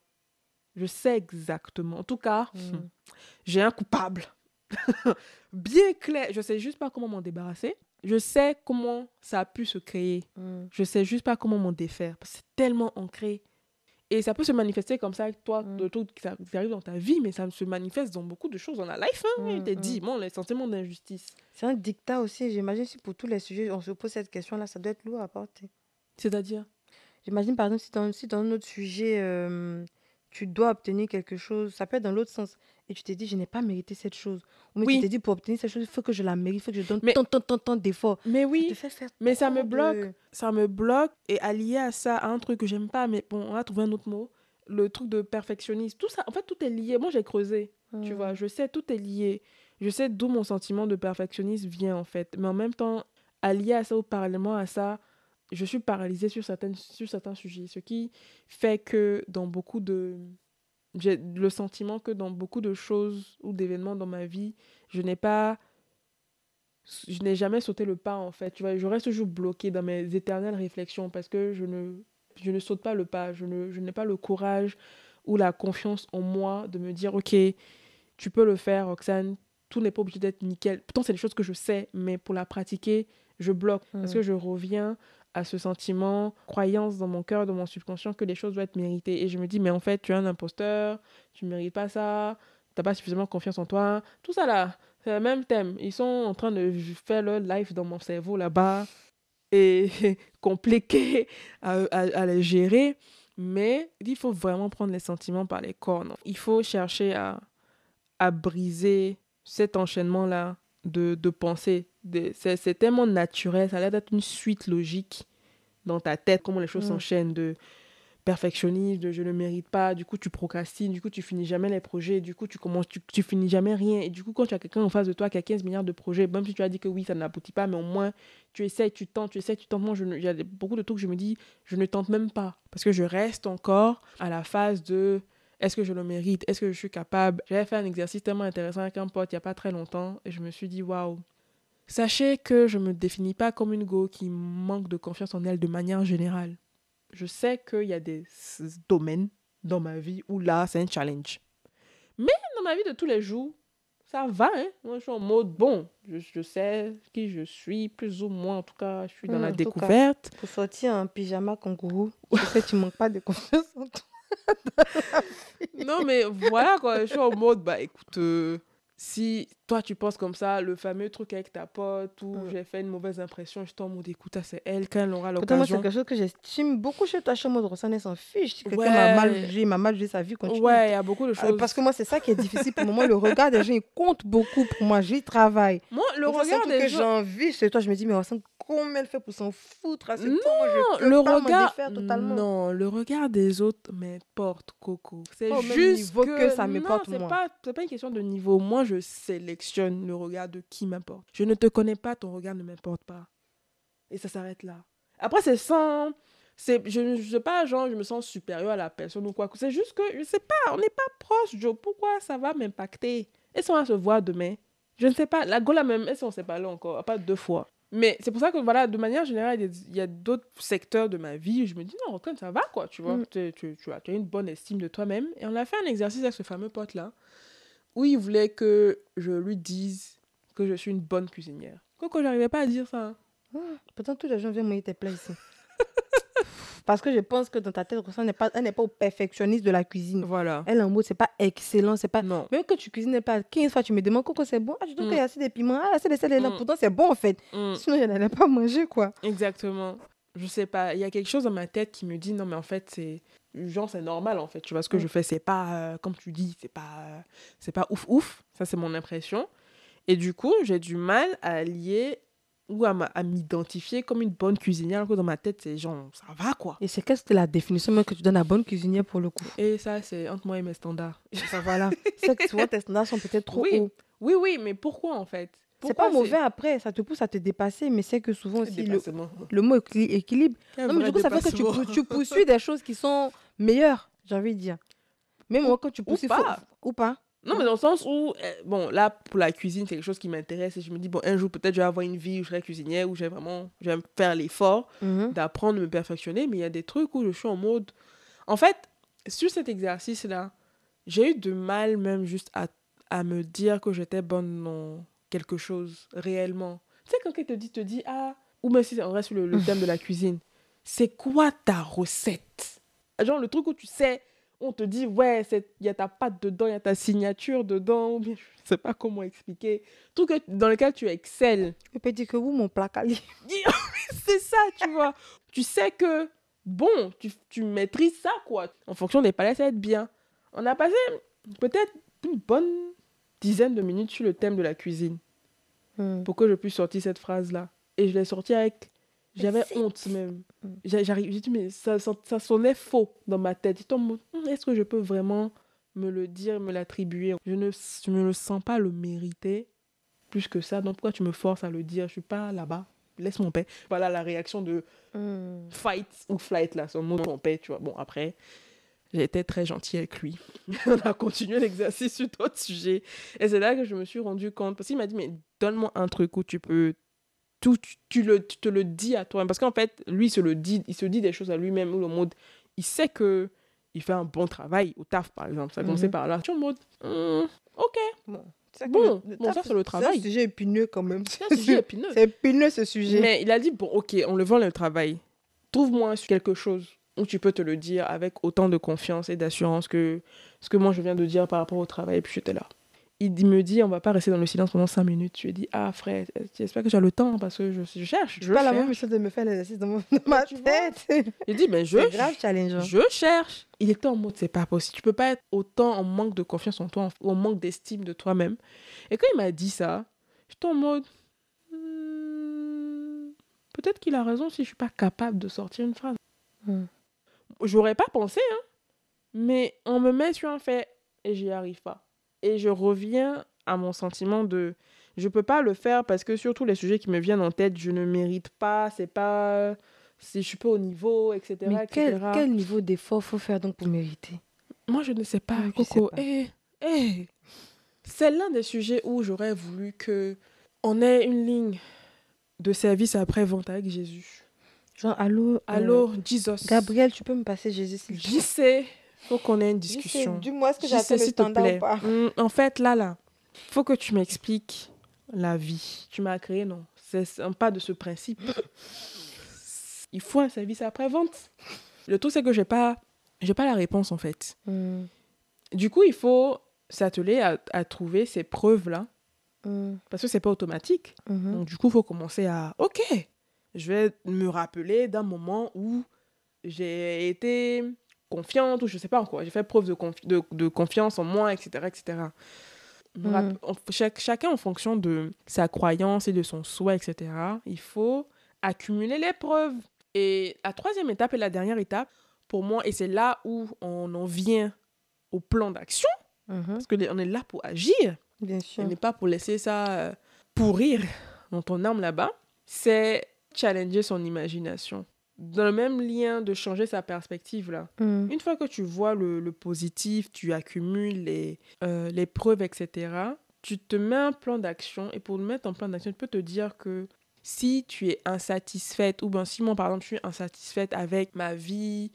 Je sais exactement. En tout cas, j'ai un coupable. Bien clair. Je sais juste pas comment m'en débarrasser je sais comment ça a pu se créer. Mm. Je sais juste pas comment m'en défaire. C'est tellement ancré. Et ça peut se manifester comme ça avec toi, mm. de tout qui arrive dans ta vie, mais ça se manifeste dans beaucoup de choses dans la life. Hein, il mm, dit, bon, les sentiments d'injustice. C'est un dictat aussi. J'imagine si pour tous les sujets, on se pose cette question-là, ça doit être lourd à porter. C'est-à-dire? J'imagine, par exemple, si dans, si dans un autre sujet, euh, tu dois obtenir quelque chose, ça peut être dans l'autre sens. Et tu t'es dit, je n'ai pas mérité cette chose. Ou mais tu t'es dit, pour obtenir cette chose, il faut que je la mérite, il faut que je donne tant, tant, tant, tant d'efforts. Mais oui, mais ça me bloque. Ça me bloque. Et allié à ça, à un truc que j'aime pas, mais bon, on va trouver un autre mot. Le truc de perfectionniste. Tout ça, en fait, tout est lié. Moi, j'ai creusé. Tu vois, hmm. je sais, tout est lié. Je sais d'où mon sentiment de perfectionnisme vient, en fait. Mais en même temps, allié à ça ou parallèlement à ça, je suis paralysée sur, sur certains sujets. Ce qui fait que dans beaucoup de j'ai le sentiment que dans beaucoup de choses ou d'événements dans ma vie, je n'ai pas je n'ai jamais sauté le pas en fait tu vois je reste toujours bloquée dans mes éternelles réflexions parce que je ne je ne saute pas le pas je ne je n'ai pas le courage ou la confiance en moi de me dire ok tu peux le faire Roxane tout n'est pas obligé d'être nickel pourtant c'est des choses que je sais mais pour la pratiquer je bloque parce que je reviens à ce sentiment, croyance dans mon cœur, dans mon subconscient que les choses doivent être méritées. Et je me dis, mais en fait, tu es un imposteur, tu ne mérites pas ça, tu n'as pas suffisamment confiance en toi. Tout ça là, c'est le même thème. Ils sont en train de faire leur life dans mon cerveau là-bas et compliqué à, à, les gérer. Mais il faut vraiment prendre les sentiments par les cornes. Il faut chercher à, à briser cet enchaînement-là de, de pensée. C'est tellement naturel, ça a l'air d'être une suite logique dans ta tête, comment les choses mm. s'enchaînent de perfectionnisme, de je ne mérite pas, du coup tu procrastines, du coup tu finis jamais les projets, du coup tu commences, tu, tu finis jamais rien. Et du coup, quand tu as quelqu'un en face de toi qui a 15 milliards de projets, même si tu as dit que oui, ça n'aboutit pas, mais au moins tu essaies, tu tentes, tu essaies, tu tentes. Moi, il y a beaucoup de trucs, je me dis, je ne tente même pas. Parce que je reste encore à la phase de est-ce que je le mérite? Est-ce que je suis capable? J'avais fait un exercice tellement intéressant avec un pote il n'y a pas très longtemps et je me suis dit waouh. Sachez que je ne me définis pas comme une go qui manque de confiance en elle de manière générale. Je sais qu'il y a des domaines dans ma vie où là, c'est un challenge. Mais dans ma vie de tous les jours, ça va. Hein? Moi, je suis en mode bon, je, sais qui je suis, plus ou moins. En tout cas, je suis dans la découverte. pour sortir en pyjama kangourou, je sais que tu manques pas de confiance en toi. non, mais voilà, quoi. Je suis en mode, bah écoute, euh, si toi tu penses comme ça, le fameux truc avec ta pote où mm. j'ai fait une mauvaise impression, je suis en mode, écoute, c'est elle, quand elle aura l'occasion. moi, c'est quelque chose que j'estime beaucoup chez toi. Je en mode, Rossane, s'en fiche. Quelqu'un m'a mal jugé, m'a mal jugé sa vie, continue. Ouais, il y a beaucoup de euh, choses. parce que moi, c'est ça qui est difficile pour moi. Le regard des gens, il compte beaucoup pour moi. J'y travaille. Moi, le regard des gens. que j'ai envie chez toi, je me dis, mais Rossane, comment elle fait pour s'en foutre Non, le regard. Non, le regard des autres m'importe, Coco. C'est juste que... que... ça m'importe moi. Pas, c'est pas une question de niveau. Moi, je sélectionne le regard de qui m'importe. Je ne te connais pas, ton regard ne m'importe pas. Et ça s'arrête là. Après, c'est sans. C'est, je ne sais pas, genre, je me sens supérieur à la personne ou quoi. C'est juste que, je sais pas, on n'est pas proche, Joe. Pourquoi ça va m'impacter? Est-ce qu'on va se voir demain? Je ne sais pas. La Gola même, est-ce qu'on s'est parlé encore? Pas deux fois. Mais c'est pour ça que, voilà, de manière générale, il y a d'autres secteurs de ma vie où je me dis, non, comme ça va, quoi, tu vois. Mm. Tu, tu, tu, as, une bonne estime de toi-même. Et on a fait un exercice avec ce fameux pote-là, où il voulait que je lui dise que je suis une bonne cuisinière. Coco, j'arrivais pas à dire ça. Ah, pourtant, tous les gens viennent mouiller tes plats ici. Parce que je pense que dans ta tête, elle n'est pas, elle n'est pas au perfectionniste de la cuisine. Voilà. Elle, en mode, c'est pas excellent, c'est pas. Non. Même que tu cuisines pas 15 fois, tu me demandes, Coco, c'est bon? Ah, je trouve Mm. qu'il y a assez de piments? Ah, assez de sel là. Mm. Pourtant, c'est bon, en fait. Mm. Sinon, je n'allais pas manger, quoi. Exactement. Je sais pas, il y a quelque chose dans ma tête qui me dit non mais en fait c'est genre c'est normal en fait. Tu vois ce que Mm. je fais c'est pas euh, comme tu dis, c'est pas euh, c'est pas ouf ouf, ça c'est mon impression. Et du coup, j'ai du mal à lier ou à, m'identifier comme une bonne cuisinière alors que dans ma tête c'est genre ça va quoi. Et c'est qu'est-ce que la définition même que tu donnes à bonne cuisinière pour le coup? Et ça c'est entre moi et mes standards. Ça, voilà. c'est que souvent, tes standards sont peut-être trop Oui, hauts. Oui oui, mais pourquoi en fait? C'est pas mauvais après, ça te pousse à te dépasser, mais c'est que souvent aussi, le, le mot équili- équilibre. Non, mais du coup, ça fait que tu, tu poursuis des choses qui sont meilleures, j'ai envie de dire. Même moi, quand tu poursuis. faut- pas. Ou pas. Non, mais dans le sens où, euh, bon, là, pour la cuisine, c'est quelque chose qui m'intéresse et je me dis, bon, un jour, peut-être, je vais avoir une vie où je serai cuisinière, où je vais vraiment, je vais faire l'effort Mhm. d'apprendre, de me perfectionner, mais il y a des trucs où je suis en mode... En fait, sur cet exercice-là, j'ai eu de mal même juste à, à me dire que j'étais bonne dans quelque chose, réellement. Tu sais, quand quelqu'un te dit, te dit, ah, ou même si on reste sur le, le thème de la cuisine, c'est quoi ta recette? Genre, le truc où tu sais, on te dit, ouais, il y a ta pâte dedans, il y a ta signature dedans, ou bien je sais pas comment expliquer. Truc dans lequel tu excelles. Je peux dire que vous, mon plat quali. C'est ça, tu vois. Tu sais que, bon, tu, tu maîtrises ça, quoi. En fonction des palais, ça va être bien. On a passé peut-être une bonne dizaine de minutes sur le thème de la cuisine Mhm. pour que je puisse sortir cette phrase-là. Et je l'ai sortie avec... J'avais honte même. Mm. J'a- J'arrive, j'ai dit, mais ça, ça, ça sonnait faux dans ma tête. Hum, Est-ce que je peux vraiment me le dire, me l'attribuer? Je ne je ne le sens pas le mériter plus que ça. Donc pourquoi tu me forces à le dire? Je suis pas là-bas. Laisse mon paix. Voilà la réaction de fight ou flight, là, son mot mon paix, tu vois. Bon, après, j'ai été très gentille avec lui. On a continué l'exercice sur d'autres sujets. Et c'est là que je me suis rendu compte. Parce qu'il m'a dit, mais donne-moi un truc où tu peux. Tout, tu, tu le, tu te le dis à toi. Parce qu'en fait, lui, il se le dit, il se dit des choses à lui-même. Ou le mode, il sait que il fait un bon travail au taf, par exemple. Ça a commencé Mhm. par là. Tu es en mode, Hum, ok. Bon, c'est Bon, le- le bon, taf, ça, c'est le C'est travail. un sujet épineux quand même. C'est un sujet épineux. C'est épineux ce sujet. Mais il a dit, bon, ok, on le vend le travail. Trouve-moi quelque chose où tu peux te le dire avec autant de confiance et d'assurance que ce que moi je viens de dire par rapport au travail. Et puis j'étais là. Il me dit, on va pas rester dans le silence pendant cinq minutes. Je lui ai dit, ah frère, j'espère que j'ai le temps parce que je, je cherche. Je pas la même chose de me faire l'exercice dans, ma tête. Il dit, mais je, grave challengeant. je cherche. Il était en mode, c'est pas possible. Tu peux pas être autant en manque de confiance en toi en- ou en manque d'estime de toi-même. Et quand il m'a dit ça, j'étais en mode, Hmm, peut-être qu'il a raison si je suis pas capable de sortir une phrase. Hmm. J'aurais pas pensé, hein. Mais on me met sur un fait et j'y arrive pas. Et je reviens à mon sentiment de je peux pas le faire parce que sur tous les sujets qui me viennent en tête, je ne mérite pas, c'est pas si je suis pas au niveau, etc. Mais etc. quel, quel niveau d'effort faut faire donc pour mériter? Moi, je ne sais pas, Oui, sais Coco. pas. Eh, eh. C'est l'un des sujets où j'aurais voulu que on ait une ligne de service après-vente avec Jésus. Genre, allô euh, Allô, Jesus. Gabriel, tu peux me passer Jésus s'il te plaît? J'y sais. Faut qu'on ait une Je sais, discussion. Dis-moi, est-ce que sais, le s'il te standard plaît. ou pas Hum, en fait, là, là, faut que tu m'expliques la vie. Tu m'as créé, non? C'est un pas de ce principe. Il faut un service après-vente. Le truc, c'est que j'ai pas, j'ai pas la réponse, en fait. Hmm, Du coup, il faut s'atteler à, à trouver ces preuves-là, hmm, parce que c'est pas automatique. mhm. Donc, du coup, il faut commencer à, ok, je vais me rappeler d'un moment où j'ai été confiante, ou je sais pas encore, j'ai fait preuve de, confi- de, de confiance en moi, etc., etc. Chaque- chacun en fonction de sa croyance et de son souhait, etc., il faut accumuler les preuves. Et la troisième étape et la dernière étape, pour moi, et c'est là où on en vient au plan d'action, Mhm, parce qu'on est là pour agir, Bien on sûr. n'est pas pour laisser ça euh, pourrir dans ton âme là-bas, c'est challenger son imagination. Dans le même lien de changer sa perspective là. Hmm, Une fois que tu vois le, le positif, tu accumules les, euh, les preuves, etc., tu te mets un plan d'action. Et pour le mettre en plan d'action, tu peux te dire que si tu es insatisfaite, ou bien si moi, par exemple, je suis insatisfaite avec ma vie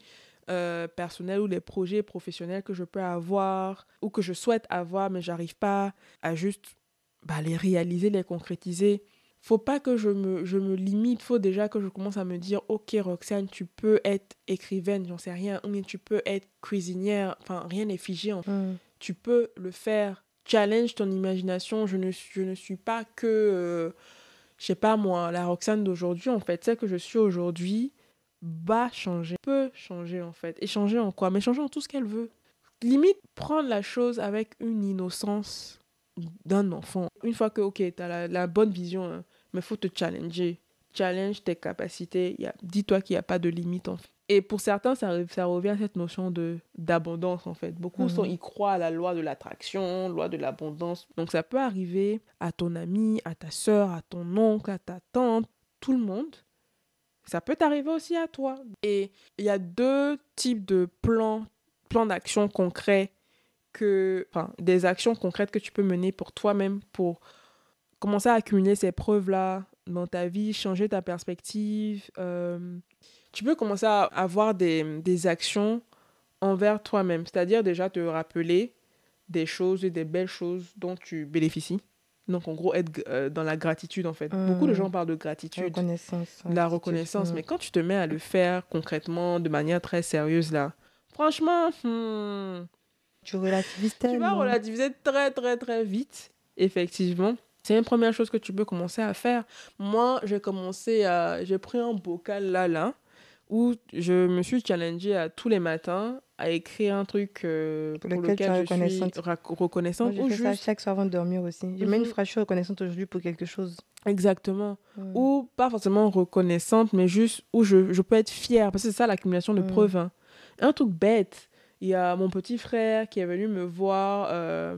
euh, personnelle ou les projets professionnels que je peux avoir, ou que je souhaite avoir, mais j'arrive pas à juste bah, les réaliser, les concrétiser, faut pas que je me, je me limite, faut déjà que je commence à me dire, ok Roxane, tu peux être écrivaine, j'en sais rien, ou bien tu peux être cuisinière, enfin rien n'est figé, en fait. Mm. tu peux le faire, challenge ton imagination, je ne, je ne suis pas que, euh, je sais pas moi, la Roxane d'aujourd'hui, en fait, celle que je suis aujourd'hui va changer, peut changer en fait, et changer en quoi? Mais changer en tout ce qu'elle veut. Limite, prendre la chose avec une innocence d'un enfant. Une fois que, ok, tu as la, la bonne vision, hein, mais il faut te challenger. Challenge tes capacités. Dis-toi qu'il n'y a pas de limite en fait. Et pour certains, ça, ça revient à cette notion de d'abondance en fait. Beaucoup sont, mhm. ils croient à la loi de l'attraction, loi de l'abondance. Donc ça peut arriver à ton ami, à ta soeur, à ton oncle, à ta tante, tout le monde. Ça peut t'arriver aussi à toi. Et il y a deux types de plans, plans d'action concrets que, enfin, des actions concrètes que tu peux mener pour toi-même pour commencer à accumuler ces preuves-là dans ta vie, changer ta perspective. Euh, tu peux commencer à avoir des, des actions envers toi-même, c'est-à-dire déjà te rappeler des choses et des belles choses dont tu bénéficies. Donc, en gros, être euh, dans la gratitude, en fait. Beaucoup de gens parlent de gratitude. Reconnaissance. La reconnaissance. Mais quand tu te mets à le faire concrètement, de manière très sérieuse, là, franchement, hmm, tu relativises tellement. Tu vas relativiser très, très, très vite, effectivement. C'est une première chose que tu peux commencer à faire. Moi, j'ai commencé à... J'ai pris un bocal là, là, où je me suis challengée à tous les matins à écrire un truc euh, pour, lequel, je reconnaissante. suis reconnaissante. Moi, j'ai fait ça chaque soir avant de dormir aussi. J'ai même une mhm. phrase, je suis reconnaissante aujourd'hui pour quelque chose. Exactement. Ou pas forcément reconnaissante, mais juste où je, je peux être fière. Parce que c'est ça l'accumulation de preuves. Hein. Un truc bête. Il y a mon petit frère qui est venu me voir. Euh,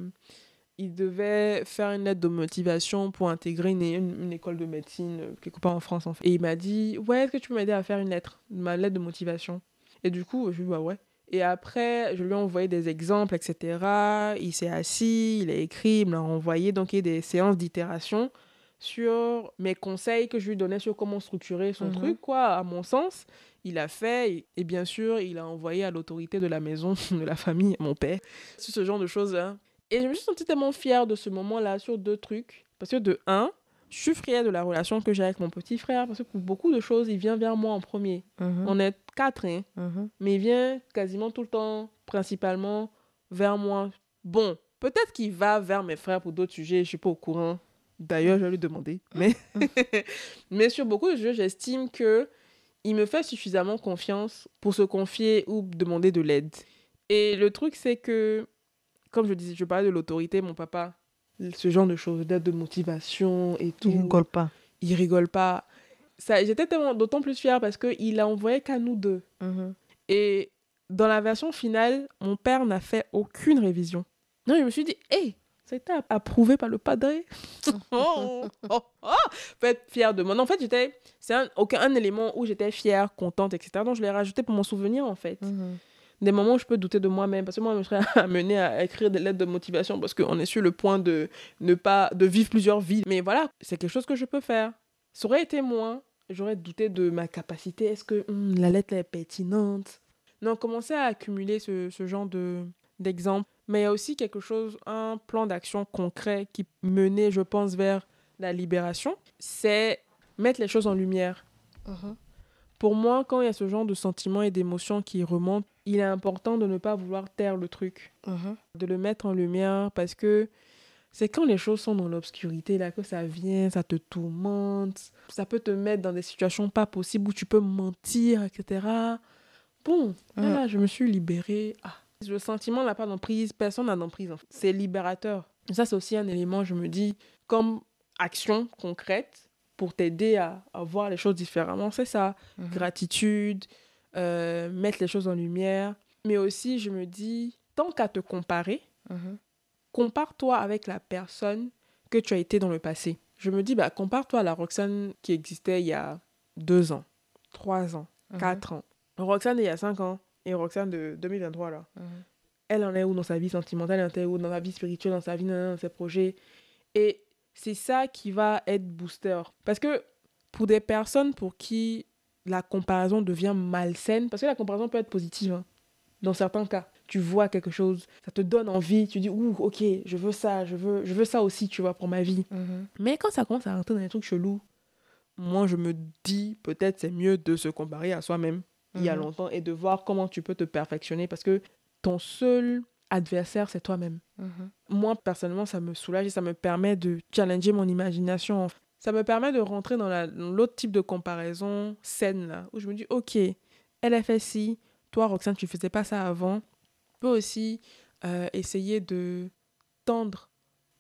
il devait faire une lettre de motivation pour intégrer une, une, école de médecine euh, quelque part en France. En fait. Et il m'a dit Ouais, est-ce que tu peux m'aider à faire une lettre, ma lettre de motivation? Et du coup, je lui ai dit Bah ouais. Et après, je lui ai envoyé des exemples, etc. Il s'est assis, il a écrit, il m'a envoyé. Donc, il y a des séances d'itération sur mes conseils que je lui donnais sur comment structurer son mhm. truc, quoi, à mon sens. Il a fait, et bien sûr, il a envoyé à l'autorité de la maison, de la famille, mon père, sur ce genre de choses-là. Et je me suis sentie tellement fière de ce moment-là sur deux trucs. Parce que de un, je suis fière de la relation que j'ai avec mon petit frère. Parce que pour beaucoup de choses, il vient vers moi en premier. Mhm. On est quatre, hein. Mhm. Mais il vient quasiment tout le temps, principalement vers moi. Bon, peut-être qu'il va vers mes frères pour d'autres sujets, je suis pas au courant. D'ailleurs, je vais lui demander. Mais, mais sur beaucoup de sujets, j'estime que il me fait suffisamment confiance pour se confier ou demander de l'aide. Et le truc, c'est que comme je disais, je parlais de l'autorité, mon papa, ce genre de choses, d'aide de motivation et tout. Il rigole pas. Il rigole pas. Ça, j'étais d'autant plus fière parce qu'il a envoyé qu'à nous deux. Mhm. Et dans la version finale, mon père n'a fait aucune révision. Non, je me suis dit, hé, ça a été approuvé par le padre. oh, oh, oh, Faut être fière de moi. en fait, j'étais, c'est un, aucun élément où j'étais fière, contente, etc. Donc, je l'ai rajouté pour mon souvenir, en fait. Mhm des moments où je peux douter de moi-même. Parce que moi, je serais amenée à écrire des lettres de motivation parce qu'on est sur le point de ne pas, de vivre plusieurs vies. Mais voilà, c'est quelque chose que je peux faire. Ça aurait été moi, j'aurais douté de ma capacité. Est-ce que hmm, la lettre est pertinente? Non, commencer à accumuler ce, ce genre de, d'exemples. Mais il y a aussi quelque chose, un plan d'action concret qui menait, je pense, vers la libération. C'est mettre les choses en lumière. Uh-huh. Pour moi, quand il y a ce genre de sentiments et d'émotions qui remontent, il est important de ne pas vouloir taire le truc, uh-huh. de le mettre en lumière parce que c'est quand les choses sont dans l'obscurité là que ça vient, ça te tourmente, ça peut te mettre dans des situations pas possibles où tu peux mentir, etc. Bon, uh-huh. je me suis libérée. Ah. Le sentiment n'a pas d'emprise, personne n'a d'emprise. C'est libérateur. ça, c'est aussi un élément, je me dis, comme action concrète, pour t'aider à, voir les choses différemment. C'est ça, mhm. gratitude, euh, mettre les choses en lumière. Mais aussi, je me dis, tant qu'à te comparer, mhm. compare-toi avec la personne que tu as été dans le passé. Je me dis, bah, compare-toi à la Roxane qui existait il y a deux ans, trois ans, mhm. quatre ans. Roxane il y a cinq ans et Roxane de 2023, là. Elle en est où dans sa vie sentimentale, elle en est où dans sa vie spirituelle, dans sa vie, dans ses projets? Et c'est ça qui va être booster. Parce que pour des personnes pour qui la comparaison devient malsaine, parce que la comparaison peut être positive, hein. dans certains cas. Tu vois quelque chose, ça te donne envie, tu dis, ouh, ok, je veux ça, je veux, je veux ça aussi, tu vois, pour ma vie. Mhm. Mais quand ça commence à rentrer dans des trucs chelous, moi, je me dis, peut-être c'est mieux de se comparer à soi-même il y a Mhm. longtemps et de voir comment tu peux te perfectionner parce que ton seul adversaire, c'est toi-même. Mhm. Moi, personnellement, ça me soulage et ça me permet de challenger mon imagination. Ça me permet de rentrer dans la- dans l'autre type de comparaison saine, là, où je me dis, OK, elle fait ci, toi, Roxane, tu faisais pas ça avant. Tu peux aussi euh, essayer de tendre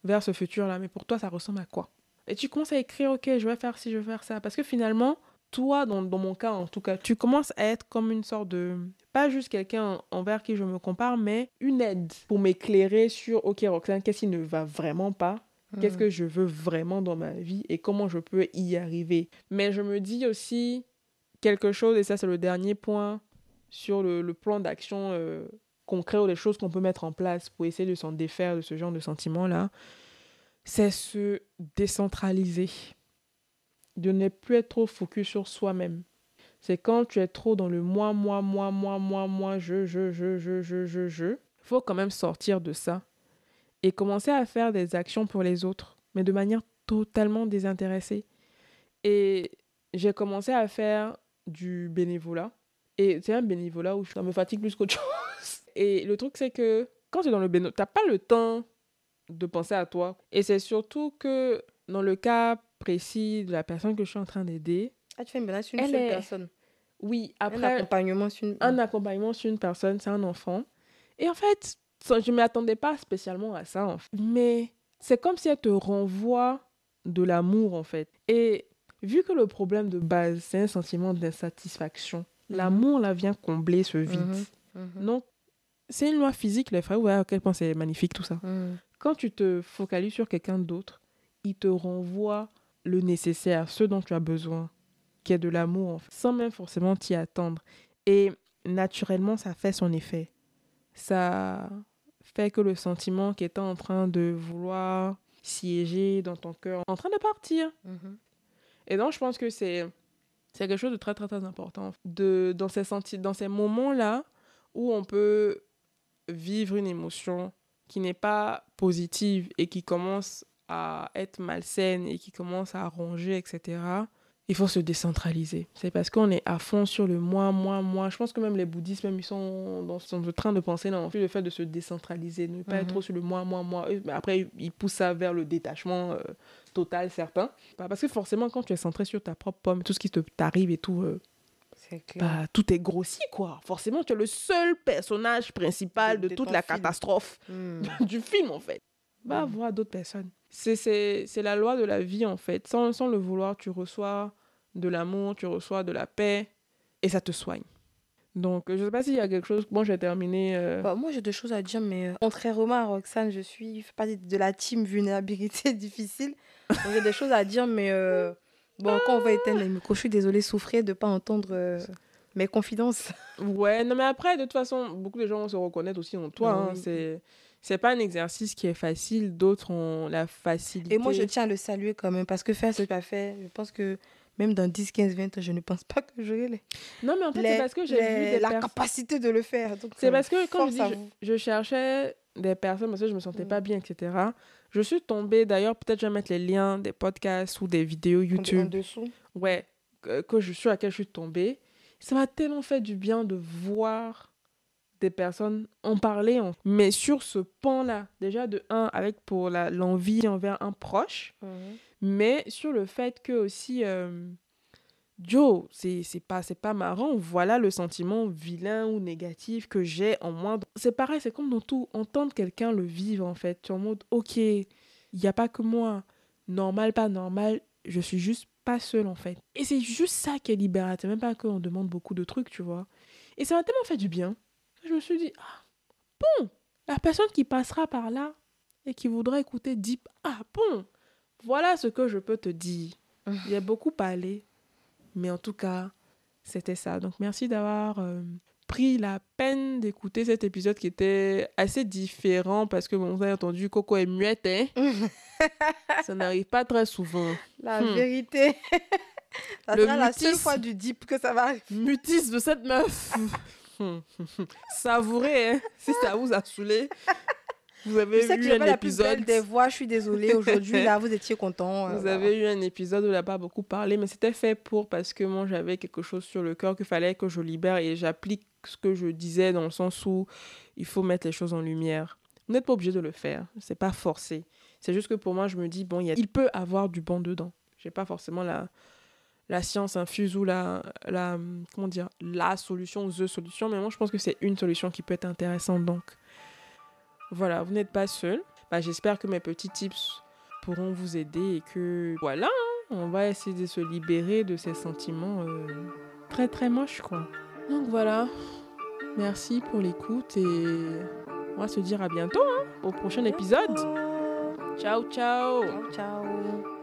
vers ce futur-là, mais pour toi, ça ressemble à quoi? Et tu commences à écrire, OK, je vais faire ci, je vais faire ça. Parce que finalement, toi, dans, dans mon cas en tout cas, tu commences à être comme une sorte de... Pas juste quelqu'un envers qui je me compare, mais une aide pour m'éclairer sur, OK, Roxane, qu'est-ce qui ne va vraiment pas? Qu'est-ce Mhm. que je veux vraiment dans ma vie et comment je peux y arriver? Mais je me dis aussi quelque chose, et ça c'est le dernier point, sur le, le plan d'action euh, concret ou les choses qu'on peut mettre en place pour essayer de s'en défaire de ce genre de sentiments-là, c'est se décentraliser. De ne plus être trop focus sur soi-même. C'est quand tu es trop dans le moi, moi, moi, moi, moi, moi, je, je, je, je, je, je, je. faut quand même sortir de ça et commencer à faire des actions pour les autres, mais de manière totalement désintéressée. Et j'ai commencé à faire du bénévolat. Et c'est un bénévolat où ça me fatigue plus qu'autre chose. Et le truc, c'est que quand tu es dans le bénévolat, tu n'as pas le temps de penser à toi. Et c'est surtout que dans le cas précis de la personne que je suis en train d'aider, Ah, tu fais une balance sur une Elle seule est- personne? oui, Un après, accompagnement sur une. un accompagnement sur une personne, c'est un enfant. Et en fait, je ne m'attendais pas spécialement à ça, en fait. mais c'est comme si elle te renvoie de l'amour, en fait. Et vu que le problème de base, c'est un sentiment d'insatisfaction, Mhm. l'amour, là, vient combler ce vide. Mhm. Mhm. Donc, c'est une loi physique, les frères. Ouais, à quel point c'est magnifique, tout ça. Quand tu te focalises sur quelqu'un d'autre, il te renvoie le nécessaire, ce dont tu as besoin, qui est de l'amour, en fait, sans même forcément t'y attendre. Et naturellement, ça fait son effet. Ça fait que le sentiment qui était en train de vouloir siéger dans ton cœur, en train de partir. Mhm. Et donc, je pense que c'est c'est quelque chose de très, très, très important. De, dans ces, senti dans ces moments-là où on peut vivre une émotion qui n'est pas positive et qui commence à être malsaine et qui commence à ronger, etc., il faut se décentraliser. C'est parce qu'on est à fond sur le moi, moi, moi. Je pense que même les bouddhistes, même, ils sont dans sont en train de penser dans le fait de se décentraliser, ne pas être Mhm. trop sur le moi, moi, moi. Après, ils poussent ça vers le détachement euh, total, certain. Bah, Parce que forcément, quand tu es centré sur ta propre pomme, tout ce qui te- t'arrive et tout, euh, bah, tout est grossi, quoi. Forcément, tu es le seul personnage principal De- toute la film. catastrophe Mhm. du film, en fait. Va Mhm. voir d'autres personnes. C'est- la loi de la vie, en fait. Sans, sans le vouloir, tu reçois de l'amour, tu reçois de la paix, et ça te soigne. Donc, je sais pas s'il y a quelque chose... Bon, j'ai terminé... euh, Bah, moi, j'ai deux choses à dire, mais euh, contrairement à Roxane, je suis je partie de la team vulnérabilité difficile. J'ai des choses à dire, mais euh, bon, quand on va éteindre les micros, je suis désolée, souffrir de ne pas entendre euh, mes confidences. Ouais, non, mais après, de toute façon, beaucoup de gens vont se reconnaître aussi en toi. Ah hein. oui. C'est... C'est pas un exercice qui est facile, d'autres ont la facilité. Et moi, je tiens à le saluer quand même, parce que faire ce que tu as fait, je pense que même dans 10, 15, 20 ans, je ne pense pas que j'aurai les, Non, mais en fait, c'est parce que j'ai vu des la personnes. capacité de le faire. C'est euh, parce que quand je dis je, cherchais des personnes parce que je me sentais Mm. pas bien, etc. Je suis tombée, d'ailleurs, peut-être je vais mettre les liens des podcasts ou des vidéos En- En YouTube, dessous. ouais, que, que je, sur laquelle je suis tombée. Ça m'a tellement fait du bien de voir des personnes en parler. en- Mais sur ce pan-là, déjà de un, avec pour l'envie envers un proche, Mhm. mais sur le fait que aussi euh, Joe c'est c'est pas pas marrant voilà le sentiment vilain ou négatif que j'ai en moi. C'est pareil c'est comme dans tout entendre quelqu'un le vivre en fait. Tu es en mode ok il y a pas que moi. Normal pas normal je suis juste pas seule en fait. Et c'est juste ça qui est libérateur même pas qu'on demande beaucoup de trucs tu vois. Et ça m'a tellement fait du bien je me suis dit ah bon la personne qui passera par là et qui voudrait écouter Deep ah bon voilà ce que je peux te dire. Il y a beaucoup parlé, mais en tout cas, c'était ça. Donc merci d'avoir euh, pris la peine d'écouter cet épisode qui était assez différent parce que, bon, vous avez entendu, Coco est muette, hein. ça n'arrive pas très souvent. La Hmm. vérité. ça Le sera la seule fois du deep que ça va arriver. Mutisme de cette meuf Savourez, hein, si ça vous a saoulé. Vous avez je sais eu que un pas la épisode. plus belle des voix, je suis désolée. Aujourd'hui, là, vous étiez content. Vous avez eu un épisode où il n'a pas beaucoup parlé, mais c'était fait pour parce que moi j'avais quelque chose sur le cœur qu'il fallait que je libère et j'applique ce que je disais dans le sens où il faut mettre les choses en lumière. Vous n'êtes pas obligé de le faire, c'est pas forcé. C'est juste que pour moi, je me dis, bon, il, y a... il peut avoir du bon dedans. J'ai pas forcément la, la science infuse ou la, la, comment dire, la solution ou the solution, mais moi je pense que c'est une solution qui peut être intéressante. Donc voilà, vous n'êtes pas seul. Bah, J'espère que mes petits tips pourront vous aider et que voilà, on va essayer de se libérer de ces sentiments euh, très très moches quoi. Donc voilà, merci pour l'écoute et on va se dire à bientôt hein, au prochain épisode. Ciao ciao. Ciao, ciao.